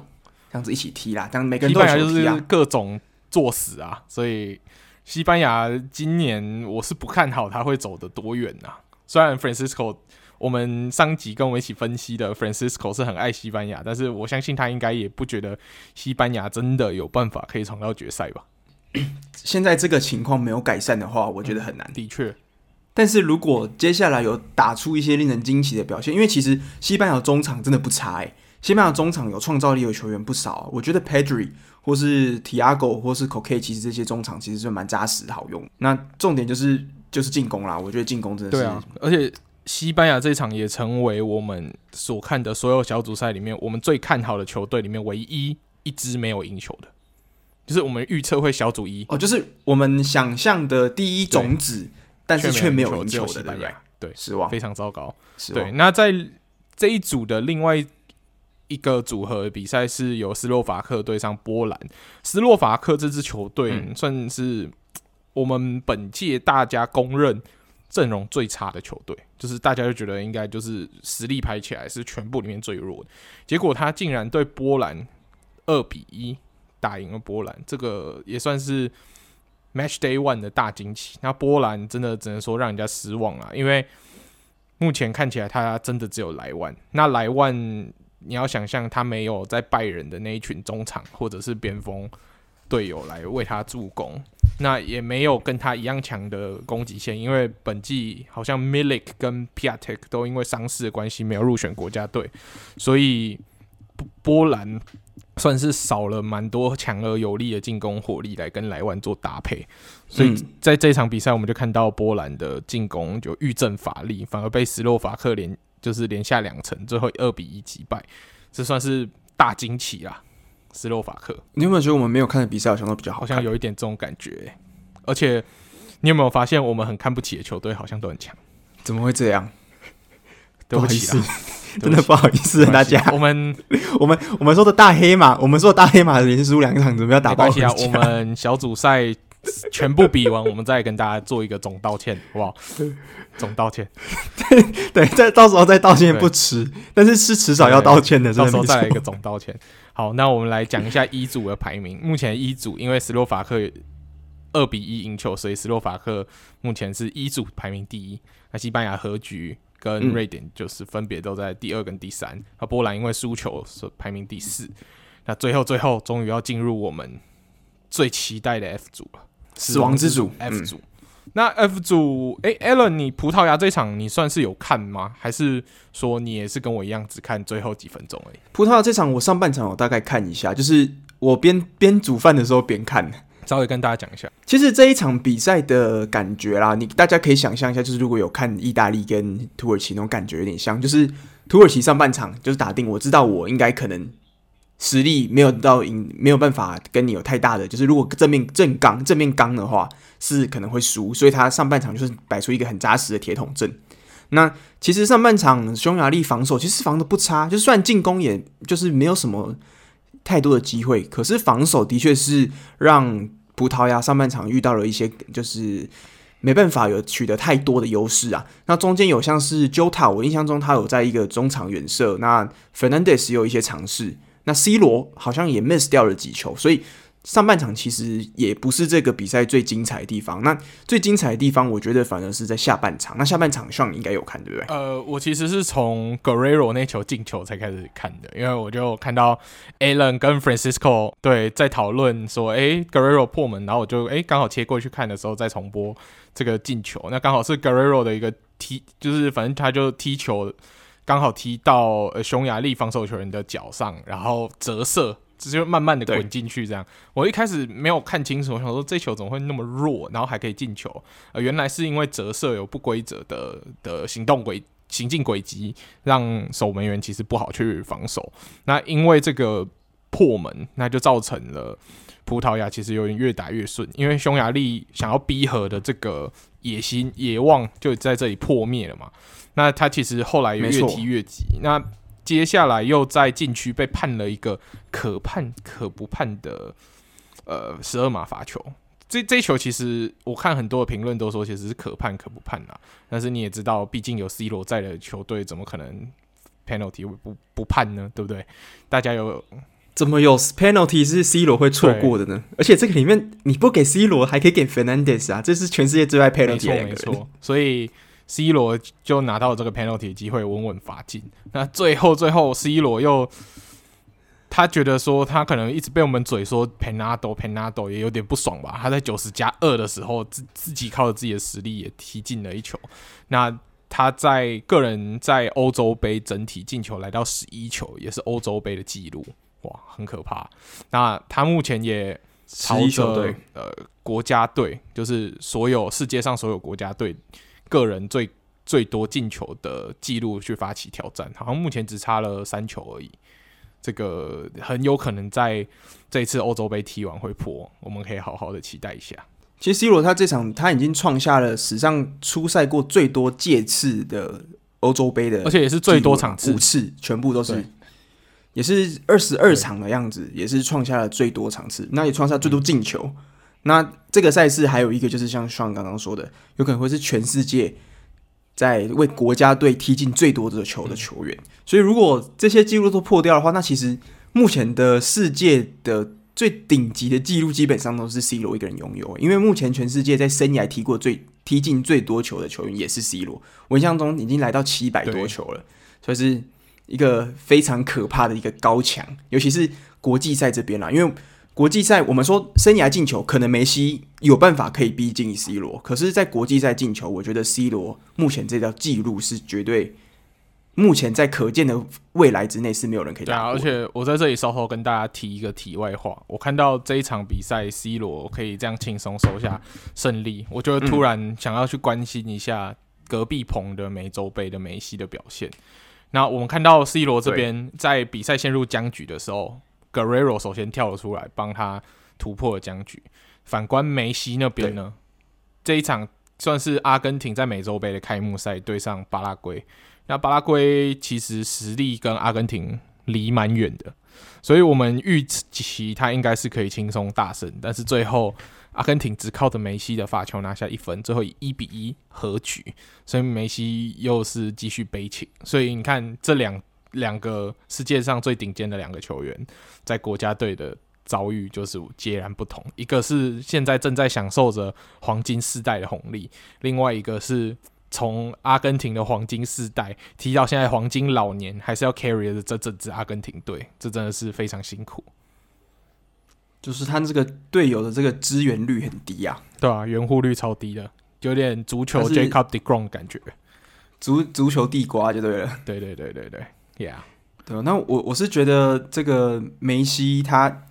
这样子一起踢啦。这样每个人都有球踢啊。各种作死啊！所以西班牙今年我是不看好他会走得多远呐。虽然 Francisco，我们上集跟我们一起分析的 Francisco 是很爱西班牙，但是我相信他应该也不觉得西班牙真的有办法可以闯到决赛吧。现在这个情况没有改善的话，我觉得很难。嗯、的确。但是如果接下来有打出一些令人惊奇的表现，因为其实西班牙中场真的不差哎，西班牙中场有创造力的球员不少，我觉得 Pedri 或是 Thiago 或是 Coke，其实这些中场其实是蛮扎实好用。那重点就是就是进攻啦，我觉得进攻真的是。对啊，而且西班牙这场也成为我们所看的所有小组赛里面，我们最看好的球队里面唯一一支没有赢球的，就是我们预测会小组一哦，就是我们想象的第一种子。但是却没有赢球的，对不对？对，失望，非常糟糕。对，那在这一组的另外一个组合比赛是由斯洛伐克对上波兰。斯洛伐克这支球队算是我们本届大家公认阵容最差的球队，就是大家就觉得应该就是实力排起来是全部里面最弱的。结果他竟然对波兰二比一打赢了波兰，这个也算是。Match Day One 的大惊喜，那波兰真的只能说让人家失望了，因为目前看起来他真的只有莱万。那莱万你要想象他没有在拜仁的那一群中场或者是边锋队友来为他助攻，那也没有跟他一样强的攻击线，因为本季好像 Milik 跟 Piatek 都因为伤势的关系没有入选国家队，所以波兰。算是少了蛮多强而有力的进攻火力来跟莱万做搭配，所以在这场比赛我们就看到波兰的进攻就欲振乏力，反而被斯洛伐克连就是连下两城，最后二比一击败，这算是大惊奇啦。斯洛伐克，你有没有觉得我们没有看的比赛好像都比较好？好像有一点这种感觉、欸，而且你有没有发现我们很看不起的球队好像都很强？怎么会这样？对不起啊。真的不好意思，大家。我们 我们我们说的大黑马，我们说的大黑马连输两场，怎么要打爆。啊，我们小组赛全部比完，我们再跟大家做一个总道歉，好不好？总道歉。对，再到时候再道歉不迟，但是是迟早要道歉的。到时候再来一个总道歉。好，那我们来讲一下一组的排名。目前一组因为斯洛伐克二比一赢球，所以斯洛伐克目前是一组排名第一。那西班牙和局。跟瑞典就是分别都在第二跟第三，那、嗯、波兰因为输球是排名第四。那最后最后终于要进入我们最期待的 F 组了，死亡之组 F 组。嗯、那 F 组，哎、欸、，Allen，你葡萄牙这场你算是有看吗？还是说你也是跟我一样只看最后几分钟而已？葡萄牙这场我上半场我大概看一下，就是我边边煮饭的时候边看。稍微跟大家讲一下，其实这一场比赛的感觉啦，你大家可以想象一下，就是如果有看意大利跟土耳其那种感觉有点像，就是土耳其上半场就是打定，我知道我应该可能实力没有到赢，没有办法跟你有太大的，就是如果正面正刚正面刚的话，是可能会输，所以他上半场就是摆出一个很扎实的铁桶阵。那其实上半场匈牙利防守其实防的不差，就算进攻也就是没有什么太多的机会，可是防守的确是让。葡萄牙上半场遇到了一些，就是没办法有取得太多的优势啊。那中间有像是 Jota，我印象中他有在一个中场远射，那 Fernandes 也有一些尝试，那 C 罗好像也 miss 掉了几球，所以。上半场其实也不是这个比赛最精彩的地方，那最精彩的地方，我觉得反而是在下半场。那下半场上你应该有看对不对？呃，我其实是从 Guerrero 那球进球才开始看的，因为我就看到 Alan 跟 Francisco 对在讨论说，哎，Guerrero 破门，然后我就哎刚好切过去看的时候再重播这个进球，那刚好是 Guerrero 的一个踢，就是反正他就踢球刚好踢到呃匈牙利防守球员的脚上，然后折射。直接慢慢的滚进去，这样。我一开始没有看清楚，我想说这球怎么会那么弱，然后还可以进球？呃，原来是因为折射有不规则的的行动轨行进轨迹，让守门员其实不好去防守。那因为这个破门，那就造成了葡萄牙其实有点越打越顺，因为匈牙利想要逼和的这个野心野望就在这里破灭了嘛。那他其实后来越踢越急，那接下来又在禁区被判了一个可判可不判的呃十二码罚球。这这一球其实我看很多的评论都说其实是可判可不判啦，但是你也知道，毕竟有 C 罗在的球队，怎么可能 penalty 不不判呢？对不对？大家有怎么有 penalty 是 C 罗会错过的呢？而且这个里面你不给 C 罗，还可以给 Fernandes 啊，这是全世界最爱 penalty 的。没错，没错。所以 C 罗就拿到这个 penalty 的机会，稳稳罚进。那最后最后 C 罗又。他觉得说，他可能一直被我们嘴说 Penaldo 也有点不爽吧。他在九十加二的时候，自自己靠着自己的实力也踢进了一球。那他在个人在欧洲杯整体进球来到十一球，也是欧洲杯的记录，哇，很可怕。那他目前也朝着呃国家队，就是所有世界上所有国家队个人最最多进球的记录去发起挑战，好像目前只差了三球而已。这个很有可能在这一次欧洲杯踢完会破，我们可以好好的期待一下。其实 C 罗他这场他已经创下了史上出赛过最多届次的欧洲杯的，而且也是最多场次，五次全部都是，也是二十二场的样子，也是创下了最多场次，那也创下最多进球。嗯、那这个赛事还有一个就是像双刚刚说的，有可能会是全世界。在为国家队踢进最多的球的球员，所以如果这些记录都破掉的话，那其实目前的世界的最顶级的记录基本上都是 C 罗一个人拥有。因为目前全世界在生涯踢过最踢进最多球的球员也是 C 罗，我印象中已经来到七百多球了，所以是一个非常可怕的一个高墙，尤其是国际赛这边啦，因为。国际赛，我们说生涯进球，可能梅西有办法可以逼近 C 罗，可是，在国际赛进球，我觉得 C 罗目前这条记录是绝对，目前在可见的未来之内是没有人可以打过。对啊，而且我在这里稍后跟大家提一个题外话，我看到这一场比赛，C 罗可以这样轻松收下胜利，我就突然想要去关心一下隔壁棚的美洲杯的梅西的表现。那我们看到 C 罗这边在比赛陷入僵局的时候。Guerrero 首先跳了出来，帮他突破了僵局。反观梅西那边呢，这一场算是阿根廷在美洲杯的开幕赛对上巴拉圭。那巴拉圭其实实力跟阿根廷离蛮远的，所以我们预期他应该是可以轻松大胜。但是最后阿根廷只靠着梅西的罚球拿下一分，最后以一比一和局，所以梅西又是继续悲情。所以你看这两。两个世界上最顶尖的两个球员，在国家队的遭遇就是截然不同。一个是现在正在享受着黄金世代的红利，另外一个是从阿根廷的黄金世代踢到现在黄金老年，还是要 carry 的这整支阿根廷队，这真的是非常辛苦。就是他这个队友的这个支援率很低啊，对啊，援护率超低的，有点足球 Jacob de Grom 感觉，足足球地瓜就对了。对对对对对。Yeah，对，那我我是觉得这个梅西他，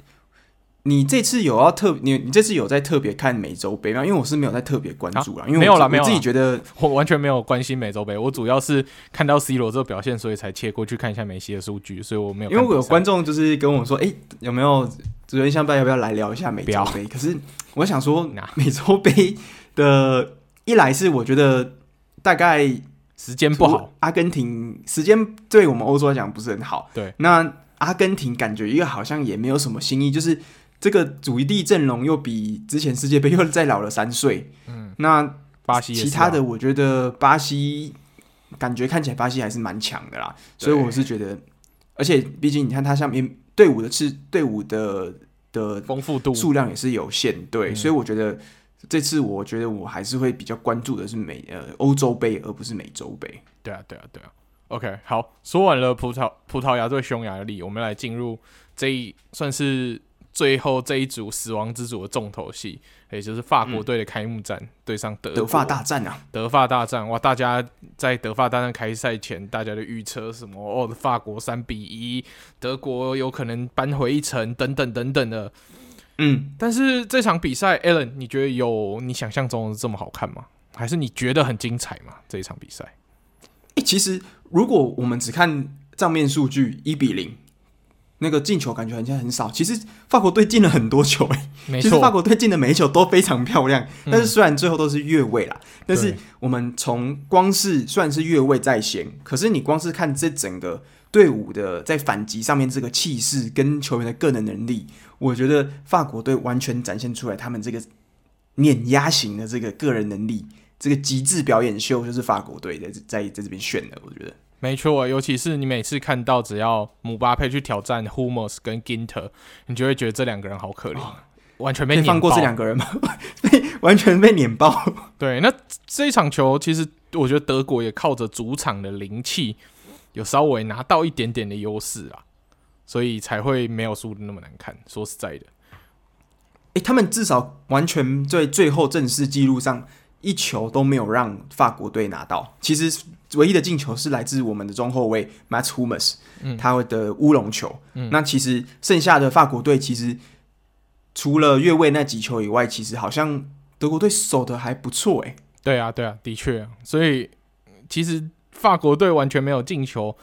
你这次有要特你你这次有在特别看美洲杯吗？因为我是没有在特别关注啦，啊、因为没有啦，没有自己觉得我完全没有关心美洲杯，我主要是看到 C 罗这个表现，所以才切过去看一下梅西的数据，所以我没有。因为我有观众就是跟我说，哎、欸，有没有主持人相伴要不要来聊一下美洲杯？可是我想说，美洲杯的一来是我觉得大概。时间不好，阿根廷时间对我们欧洲来讲不是很好。对，那阿根廷感觉又好像也没有什么新意，就是这个主力阵容又比之前世界杯又再老了三岁。嗯，那巴西其他的，我觉得巴西感觉看起来巴西还是蛮强的啦。所以我是觉得，而且毕竟你看他下面队伍的是队伍的的丰富度数量也是有限，对，所以我觉得。这次我觉得我还是会比较关注的是美呃欧洲杯，而不是美洲杯。对啊，对啊，对啊。OK，好，说完了葡萄葡萄牙对匈牙利，我们来进入这一算是最后这一组死亡之组的重头戏，也就是法国队的开幕战、嗯、对上德德法大战啊！德法大战哇！大家在德法大战开赛前，大家的预测什么？哦，法国三比一，德国有可能扳回一城，等等等等的。嗯，但是这场比赛，Alan，你觉得有你想象中的这么好看吗？还是你觉得很精彩吗？这一场比赛，欸，其实如果我们只看账面数据，一比零。那个进球感觉好像很少，其实法国队进了很多球诶、欸，没错，其实法国队进的每一球都非常漂亮，嗯、但是虽然最后都是越位啦，但是我们从光是虽然是越位在先，可是你光是看这整个队伍的在反击上面这个气势跟球员的个人能力，我觉得法国队完全展现出来他们这个碾压型的这个个人能力，这个极致表演秀就是法国队在在在这边炫的，我觉得。没错，尤其是你每次看到只要姆巴佩去挑战 Hummels 跟 Ginter，你就会觉得这两个人好可怜，哦、完全被。放过这两个人吗？被完全被碾爆。对，那这一场球其实我觉得德国也靠着主场的灵气，有稍微拿到一点点的优势啊，所以才会没有输的那么难看。说实在的，诶，他们至少完全在最后正式记录上。一球都没有让法国队拿到。其实唯一的进球是来自我们的中后卫 Mats Hummels，他的乌龙球。嗯、那其实剩下的法国队其实除了越位那几球以外，其实好像德国队守的还不错诶。对啊，对啊，的确啊。所以其实法国队完全没有进球，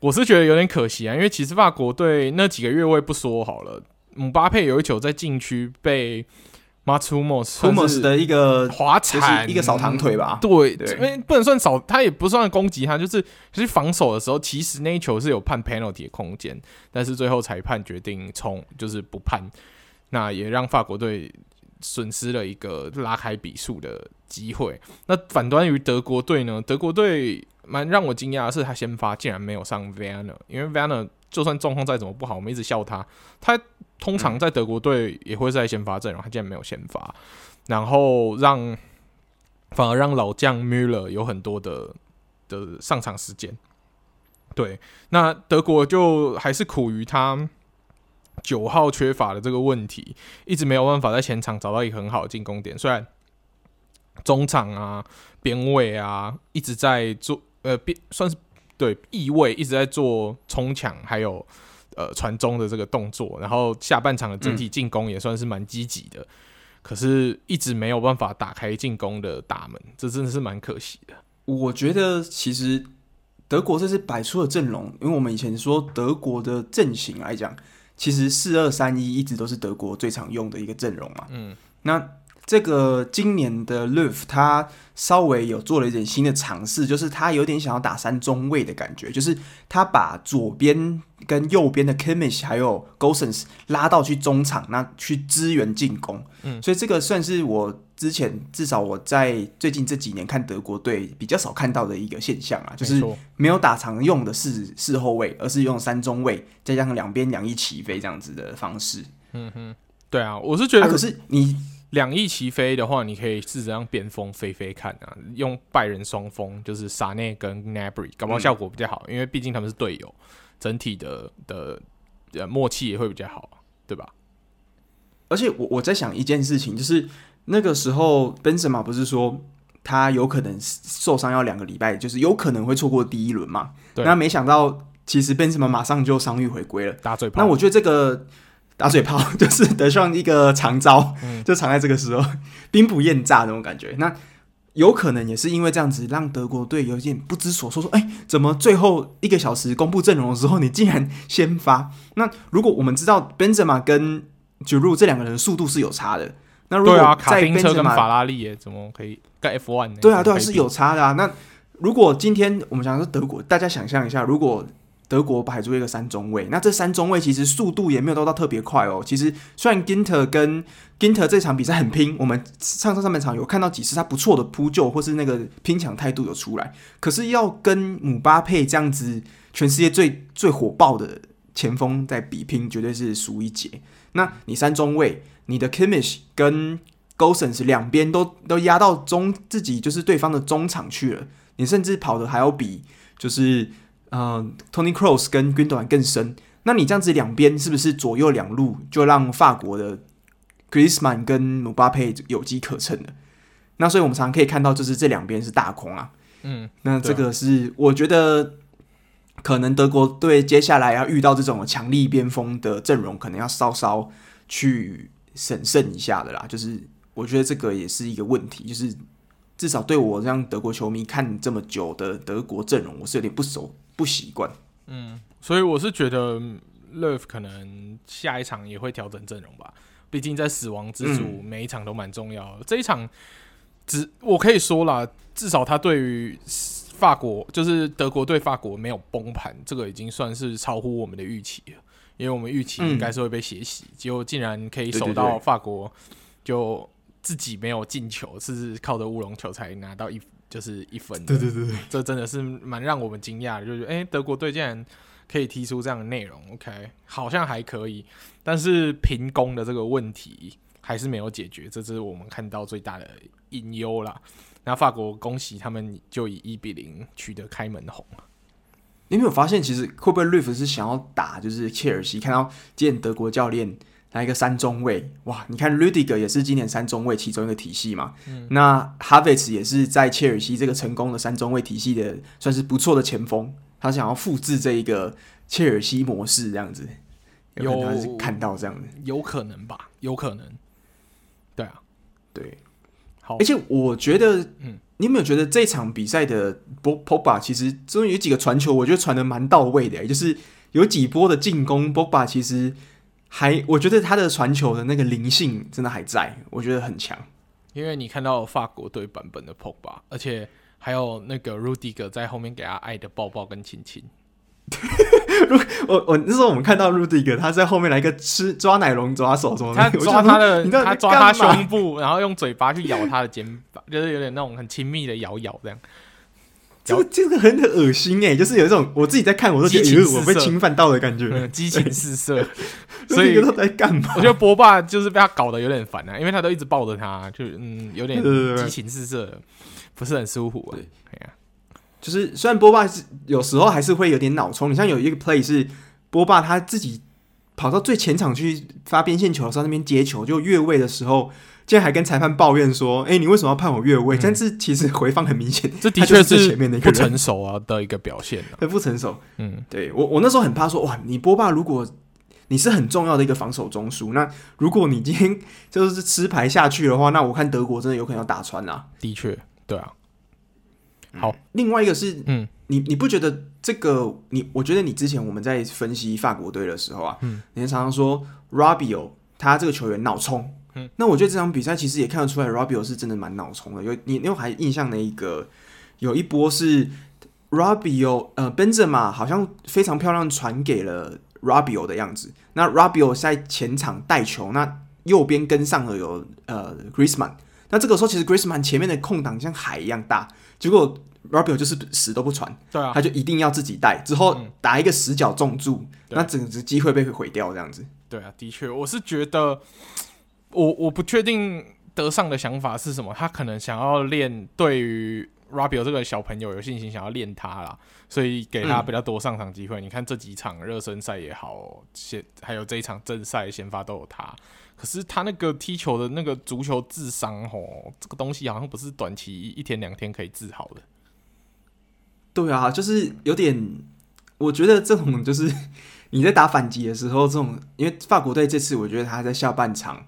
我是觉得有点可惜啊。因为其实法国队那几个越位不说好了，姆巴佩有一球在禁区被。Mats Hummels 的一个滑铲，一个扫堂腿吧？对，对，因为不能算扫，他也不算攻击他，就是就是防守的时候，其实那一球是有判 penalty 的空间，但是最后裁判决定冲就是不判，那也让法国队损失了一个拉开比数的机会。那反端于德国队呢？德国队蛮让我惊讶的是，他先发竟然没有上 Werner，因为 Werner 就算状况再怎么不好，我们一直笑他，他。通常在德国队也会在先发阵容，他竟然没有先发，然后让反而让老将 Müller 有很多的的上场时间。对，那德国就还是苦于他九号缺乏的这个问题，一直没有办法在前场找到一个很好的进攻点。虽然中场啊、边位啊一直在做，呃，边算是对翼位一直在做冲抢，还有。呃，传中的这个动作，然后下半场的整体进攻也算是蛮积极的，嗯、可是一直没有办法打开进攻的大门，这真的是蛮可惜的。我觉得其实德国这次摆出的阵容，因为我们以前说德国的阵型来讲，其实四二三一一直都是德国最常用的一个阵容嘛。嗯，那。这个今年的 Löw 他稍微有做了一点新的尝试，就是他有点想要打三中卫的感觉，就是他把左边跟右边的 Kimmich 还有 Gosens 拉到去中场，那去支援进攻。嗯，所以这个算是我之前至少我在最近这几年看德国队比较少看到的一个现象啊，就是没有打常用的四四后卫，而是用三中卫再加上两边两翼起飞这样子的方式。嗯哼，对啊，我是觉得，啊、可是你。两翼齐飞的话，你可以试着让边锋飞飞看啊，用拜仁双锋，就是萨内跟 Gnabry，搞不好效果比较好，嗯、因为毕竟他们是队友，整体的的呃默契也会比较好，对吧？而且我我在想一件事情，就是那个时候 Benzema 不是说他有可能受伤要两个礼拜，就是有可能会错过第一轮嘛？那没想到其实 Benzema 马上就伤愈回归了，打嘴炮。那我觉得这个。打嘴炮 就是德尚一个长招，嗯、就藏在这个时候，兵不厌诈那种感觉。那有可能也是因为这样子，让德国队有点不知所措，说：“哎、欸，怎么最后一个小时公布阵容的时候，你竟然先发？” 那如果我们知道 Benzema 跟 Giroud 这两个人速度是有差的，那如果在卡丁车跟法拉利，怎么可以跟 F1？对啊，对啊，是有差的啊。那如果今天我们讲的是德国，大家想象一下，如果德国摆出一个三中卫，那这三中卫其实速度也没有到特别快哦。其实虽然 Ginter 跟 Ginter 这场比赛很拼，我们上上上半场有看到几次他不错的扑救或是那个拼抢态度有出来，可是要跟姆巴佩这样子全世界最最火爆的前锋在比拼，绝对是输一截。那你三中卫，你的 Kimmich 跟 Gosens 两边都都压到中自己就是对方的中场去了，你甚至跑的还要比就是。嗯，Tony Cross 跟 Gundogan 更深，那你这样子两边是不是左右两路就让法国的 Griezmann 跟姆巴佩有机可乘了？那所以我们常常可以看到，就是这两边是大空啊。嗯，那这个是我觉得可能德国队接下来要遇到这种强力边锋的阵容，可能要稍稍去审慎一下的啦。就是我觉得这个也是一个问题，就是至少对我这样德国球迷看这么久的德国阵容，我是有点不熟不习惯。嗯，所以我是觉得 Löw 可能下一场也会调整阵容吧。毕竟在死亡之组，每一场都蛮重要的。嗯、这一场，只我可以说啦，至少他对于法国，就是德国对法国没有崩盘，这个已经算是超乎我们的预期了。因为我们预期应该是会被血洗，结果竟然可以守到法国，就自己没有进球，是靠着乌龙球才拿到一就是一分。对对对对，这真的是蛮让我们惊讶的，就是哎、欸，德国队竟然可以踢出这样的内容。OK，好像还可以，但是平攻的这个问题还是没有解决，这是我们看到最大的隐忧啦。那法国恭喜他们，就以一比零取得开门红。你有没有发现，其实会不会 Löw 是想要打就是切尔西？看到今年德国教练来一个三中卫，哇！你看 Rüdiger 也是今年三中卫其中一个体系嘛。嗯、那 Havertz 也是在切尔西这个成功的三中卫体系的，算是不错的前锋。他想要复制这一个切尔西模式，这样子。有可能他是看到这样子，有可能吧？有可能。对啊，对。好，而且我觉得，嗯。你有没有觉得这场比赛的波波巴其实中有几个传球，我觉得传的蛮到位的，就是有几波的进攻，波巴其实还我觉得他的传球的那个灵性真的还在，我觉得很强。因为你看到法国队版本的 Pogba，，而且还有那个 Rudiger 在后面给他爱的抱抱跟亲亲。我我那时候我们看到 Rudiger 他在后面来一个吃抓奶龙抓手什么，他抓他的，他抓他胸部，然后用嘴巴去咬他的肩膀，就是有点那种很亲密的咬咬这样。这个这个很恶心哎，就是有一种我自己在看我都觉得我被侵犯到的感觉，激情四射。所以他在干嘛？我觉得波霸就是被他搞得有点烦啊，因为他都一直抱着他，就嗯有点激情四射，不是很舒服啊。对呀。就是虽然波霸是有时候还是会有点脑冲，你像有一个 play 是波霸他自己跑到最前场去发边线球的时候，那边接球就越位的时候，竟然还跟裁判抱怨说：“哎、欸，你为什么要判我越位？”嗯、但是其实回放很明显，这的确是前面的一个不成熟啊的一个表现、啊，很不成熟。嗯，对我我那时候很怕说：“哇，你波霸如果你是很重要的一个防守中枢，那如果你今天就是吃牌下去的话，那我看德国真的有可能要打穿啊。”的确，对啊。好，另外一个是，嗯，你你不觉得这个你？我觉得你之前我们在分析法国队的时候啊，嗯，你常常说 Rabiot 他这个球员脑冲，嗯，那我觉得这场比赛其实也看得出来 Rabiot 是真的蛮脑冲的。有你，你有还印象那一个有一波是 Rabiot 呃 Benzema 好像非常漂亮传给了 Rabiot 的样子，那 Rabiot 在前场带球，那右边跟上了有呃 Griezmann，那这个时候其实 Griezmann 前面的空档像海一样大。结果 Rabiot 就是死都不传，对啊，他就一定要自己带，之后打一个死角中柱，嗯、那整个机会被毁掉这样子。对啊，的确，我是觉得，我我不确定德尚的想法是什么，他可能想要练对于 Rabiot 这个小朋友有信心，想要练他啦，所以给他比较多上场机会。嗯、你看这几场热身赛也好，先还有这一场正赛先发都有他。可是他那个踢球的那个足球智商哦，这个东西好像不是短期一天两天可以治好的。对啊，就是有点，我觉得这种就是 你在打反击的时候，这种因为法国队这次我觉得他在下半场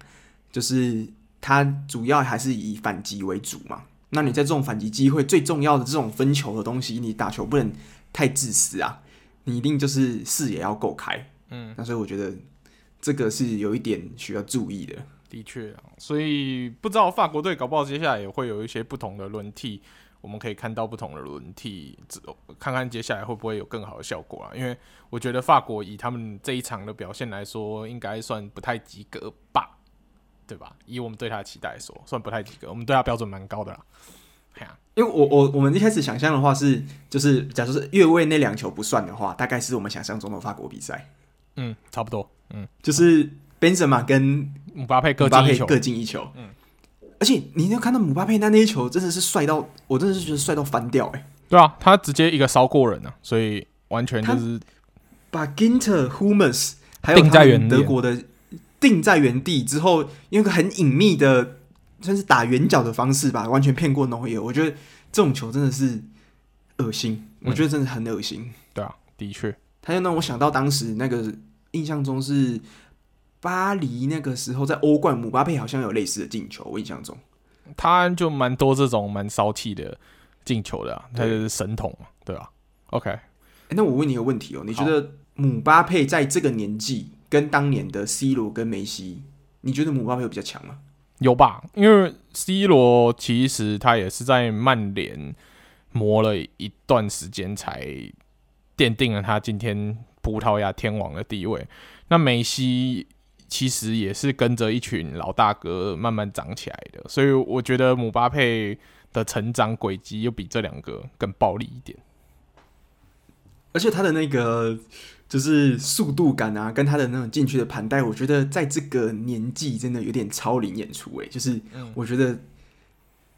就是他主要还是以反击为主嘛。那你在这种反击机会最重要的这种分球的东西，你打球不能太自私啊，你一定就是视野要够开。嗯，那所以我觉得。这个是有一点需要注意的，的确啊，所以不知道法国队搞不好接下来也会有一些不同的轮替，我们可以看到不同的轮替，看看接下来会不会有更好的效果啊？因为我觉得法国以他们这一场的表现来说，应该算不太及格吧，对吧？以我们对他的期待来说，算不太及格，我们对他标准蛮高的啦。因为我我我们一开始想象的话是，就是假如是越位那两球不算的话，大概是我们想象中的法国比赛。嗯，差不多。嗯，就是 Benzema 跟姆巴佩各进一球，各进一球。嗯，而且你要看到姆巴佩那那一球，真的是帅到，我真的是觉得帅到翻掉哎、欸。对啊，他直接一个烧过人啊，所以完全就是把 Ginter、Hummels 还有他们德国的定在原地之后，用一个很隐秘的，算是打圆角的方式吧，完全骗过诺伊尔。我觉得这种球真的是恶心，我觉得真的很恶心、嗯。对啊，的确，他就让我想到当时那个。印象中是巴黎那个时候在欧冠，姆巴佩好像有类似的进球。我印象中，他就蛮多这种蛮骚气的进球的、啊，他就是神童嘛，对吧、啊、？OK，、欸、那我问你一个问题哦，你觉得姆巴佩在这个年纪跟当年的 C 罗跟梅西，你觉得姆巴佩有比较强吗？有吧，因为 C 罗其实他也是在曼联磨了一段时间，才奠定了他今天葡萄牙天王的地位。那梅西其实也是跟着一群老大哥慢慢长起来的，所以我觉得姆巴佩的成长轨迹又比这两个更暴力一点，而且他的那个。就是速度感啊，跟他的那种进去的盘带，我觉得在这个年纪真的有点超龄演出诶、欸，就是我觉得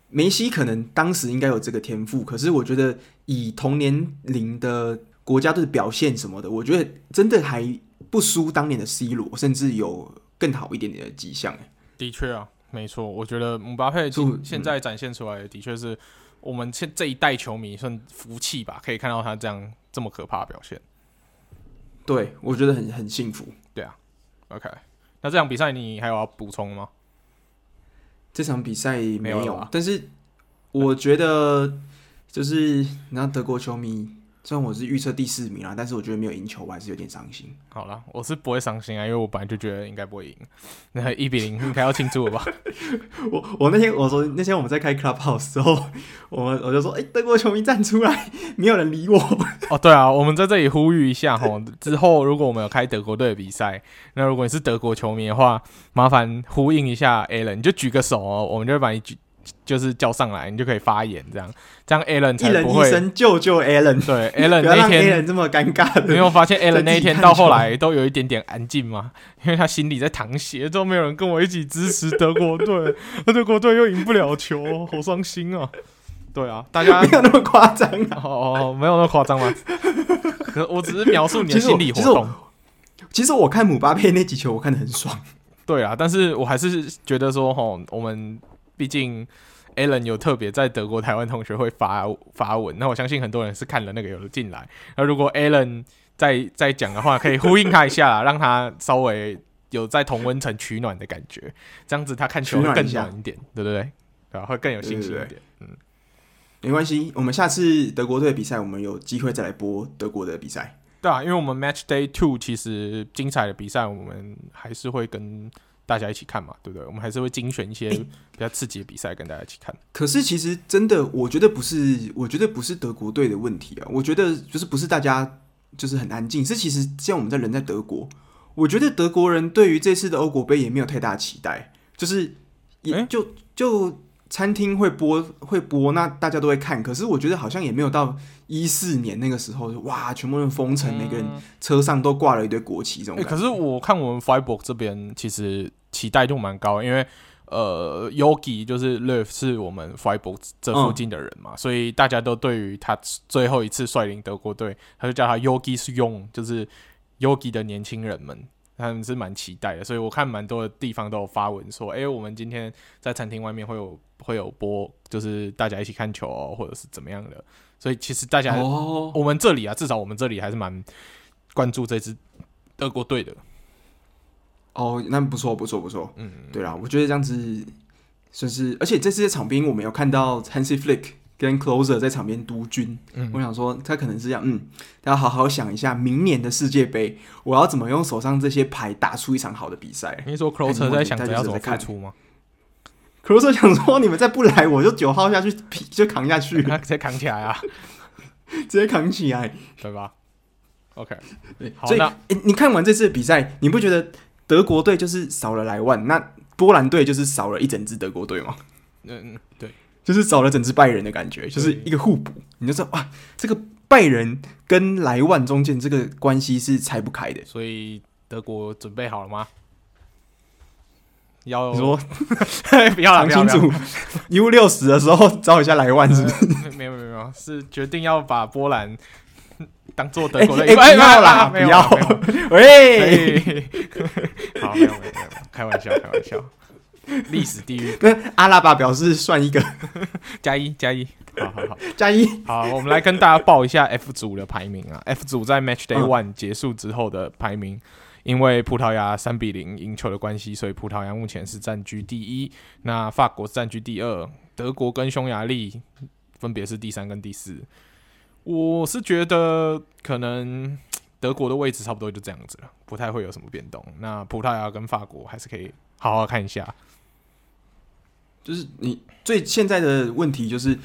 梅西可能当时应该有这个天赋，可是我觉得以同年龄的国家队的表现什么的，我觉得真的还不输当年的 C 罗，甚至有更好一点点的迹象、欸。的确啊，没错，我觉得姆巴佩现在展现出来的，的确是我们现这一代球迷算福气吧，可以看到他这样这么可怕的表现。对，我觉得很很幸福。对啊，OK，那这场比赛你还有要补充吗？这场比赛没有，没有啊，但是我觉得就是那德国球迷。虽然我是预测第四名啊，但是我觉得没有赢球，我还是有点伤心。好了，我是不会伤心啊，因为我本来就觉得应该不会赢。那一比零应该要庆祝了吧？我我那天我说那天我们在开 Clubhouse 之后，我们我就说，哎、欸，德国球迷站出来，没有人理我。哦，对啊，我们在这里呼吁一下哈，之后如果我们有开德国队的比赛，那如果你是德国球迷的话，麻烦呼应一下 Alan，你就举个手哦，我们就会把你举。就是叫上来，你就可以发言，这样这样 Alan 才不会一人一救救 Alan。对，Alan 那天 Alan 这么尴尬，你有没有发现 Alan 那一天到后来都有一点点安静吗？因为他心里在淌血，都没有人跟我一起支持德国队，德国队又赢不了球，好伤心啊！对啊，大家没有那么夸张哦，没有那么夸张吗？可我只是描述你的心理活动。其实，其实我看姆巴佩那几球，我看得很爽。对啊，但是我还是觉得说，吼，我们。毕竟，Alan 有特别在德国台湾同学会发发文，那我相信很多人是看了那个有进来。那如果 Alan 再再讲的话，可以呼应他一下，让他稍微有在同温层取暖的感觉，这样子他看球会更暖一点，对不对？对吧？会更有信心一点。嗯，没关系，我们下次德国队的比赛，我们有机会再来播德国的比赛。对啊，因为我们 Match Day Two 其实精彩的比赛，我们还是会跟。大家一起看嘛，对不对？我们还是会精选一些比较刺激的比赛跟大家一起看。可是其实真的，我觉得不是，我觉得不是德国队的问题啊。我觉得就是不是大家就是很安静，是其实像我们在人在德国，我觉得德国人对于这次的欧国杯也没有太大期待，就是也就就。餐厅会播会播，那大家都会看。可是我觉得好像也没有到一四年那个时候，哇，全部人封城，每个人车上都挂了一堆国旗这种、欸。可是我看我们 Freiburg 这边其实期待度蛮高，因为呃，Yogi 就是 Löw 是我们 Freiburg 这附近的人嘛，嗯、所以大家都对于他最后一次率领德国队，他就叫他 Yogi 是用，就是 Yogi 的年轻人们。他们是蛮期待的，所以我看蛮多的地方都有发文说，哎、欸，我们今天在餐厅外面会有会有播，就是大家一起看球哦，或者是怎么样的。所以其实大家，哦、我们这里啊，至少我们这里还是蛮关注这支德国队的。哦，那不错，不错，不错。嗯，对啦，我觉得这样子算是，而且这次的场边我们有看到 Hansi Flick。跟 Closer 在场边督军，嗯、我想说他可能是这样，嗯，大家好好想一下，明年的世界杯，我要怎么用手上这些牌打出一场好的比赛？你说 Closer 在想着要怎么看出吗？Closer 想说，你们再不来，我就九号下去，就扛下去，直接扛起来啊，直接扛起来，对吧？OK，对，好，所以，你看完这次的比赛，你不觉得德国队就是少了莱万，那波兰队就是少了一整支德国队嘛？嗯，对。就是少了整支拜仁的感觉，就是一个互补。你就知道哇，这个拜仁跟莱万中间这个关系是拆不开的。所以德国准备好了吗？要说 不要清楚。U 六十的时候找一下莱万是不是？没有没有没有，是决定要把波兰 当做德国的。不要啦，不要。喂，好，没有没有没有，开玩笑开玩笑。历史地狱，跟阿拉巴表示算一个加一加一，好好好加一。好，我们来跟大家报一下 F 组的排名啊。F 组在 Match Day One 结束之后的排名，因为葡萄牙三比零赢球的关系，所以葡萄牙目前是占据第一，那法国占据第二，德国跟匈牙利分别是第三跟第四。我是觉得可能德国的位置差不多就这样子了，不太会有什么变动。那葡萄牙跟法国还是可以好好看一下。就是你最现在的问题就是。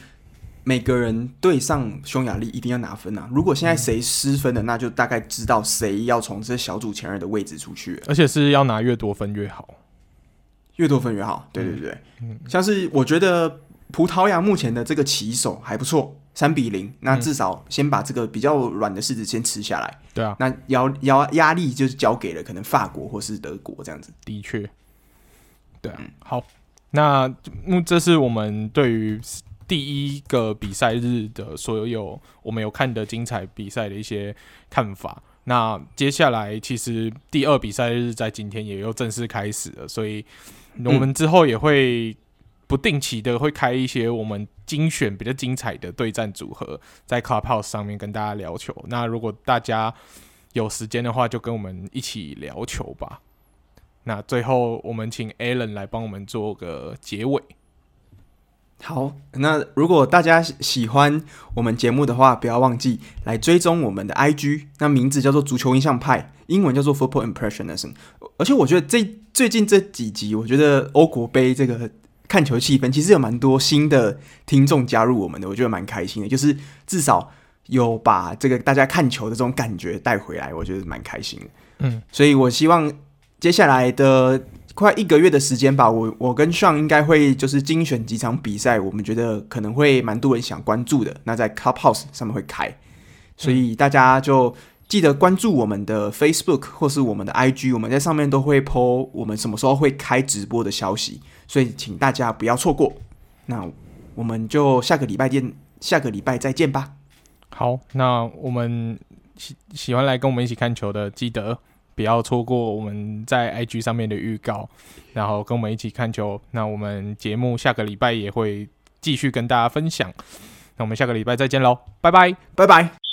每个人对上匈牙利一定要拿分啊！如果现在谁失分了，那就大概知道谁要从这小组前二的位置出去，而且是要拿越多分越好，越多分越好。对对对，嗯，像是我觉得葡萄牙目前的这个棋手还不错，三比零，那至少先把这个比较软的柿子先吃下来。对啊，那压压压力就是交给了可能法国或是德国这样子。的确，对啊，好，那这是我们对于。第一个比赛日的所有我们有看的精彩比赛的一些看法。那接下来其实第二比赛日在今天也又正式开始了，所以我们之后也会不定期的会开一些我们精选比较精彩的对战组合，在 Clubhouse 上面跟大家聊球。那如果大家有时间的话，就跟我们一起聊球吧。那最后我们请 Alan 来帮我们做个结尾。好，那如果大家喜欢我们节目的话，不要忘记来追踪我们的 IG，那名字叫做足球印象派，英文叫做 Football Impressionism。而且我觉得这最近这几集，我觉得欧国杯这个看球气氛，其实有蛮多新的听众加入我们的，我觉得蛮开心的。就是至少有把这个大家看球的这种感觉带回来，我觉得蛮开心的。嗯，所以我希望接下来的。快一个月的时间吧，我我跟 Sean 应该会就是精选几场比赛，我们觉得可能会蛮多人想关注的。那在 Clubhouse 上面会开，所以大家就记得关注我们的 Facebook 或是我们的 IG，我们在上面都会 po 我们什么时候会开直播的消息，所以请大家不要错过。那我们就下个礼拜见，下个礼拜再见吧。好，那我们喜喜欢来跟我们一起看球的，记得。不要错过我们在 IG 上面的预告，然后跟我们一起看球。那我们节目下个礼拜也会继续跟大家分享。那我们下个礼拜再见喽，拜拜，拜拜。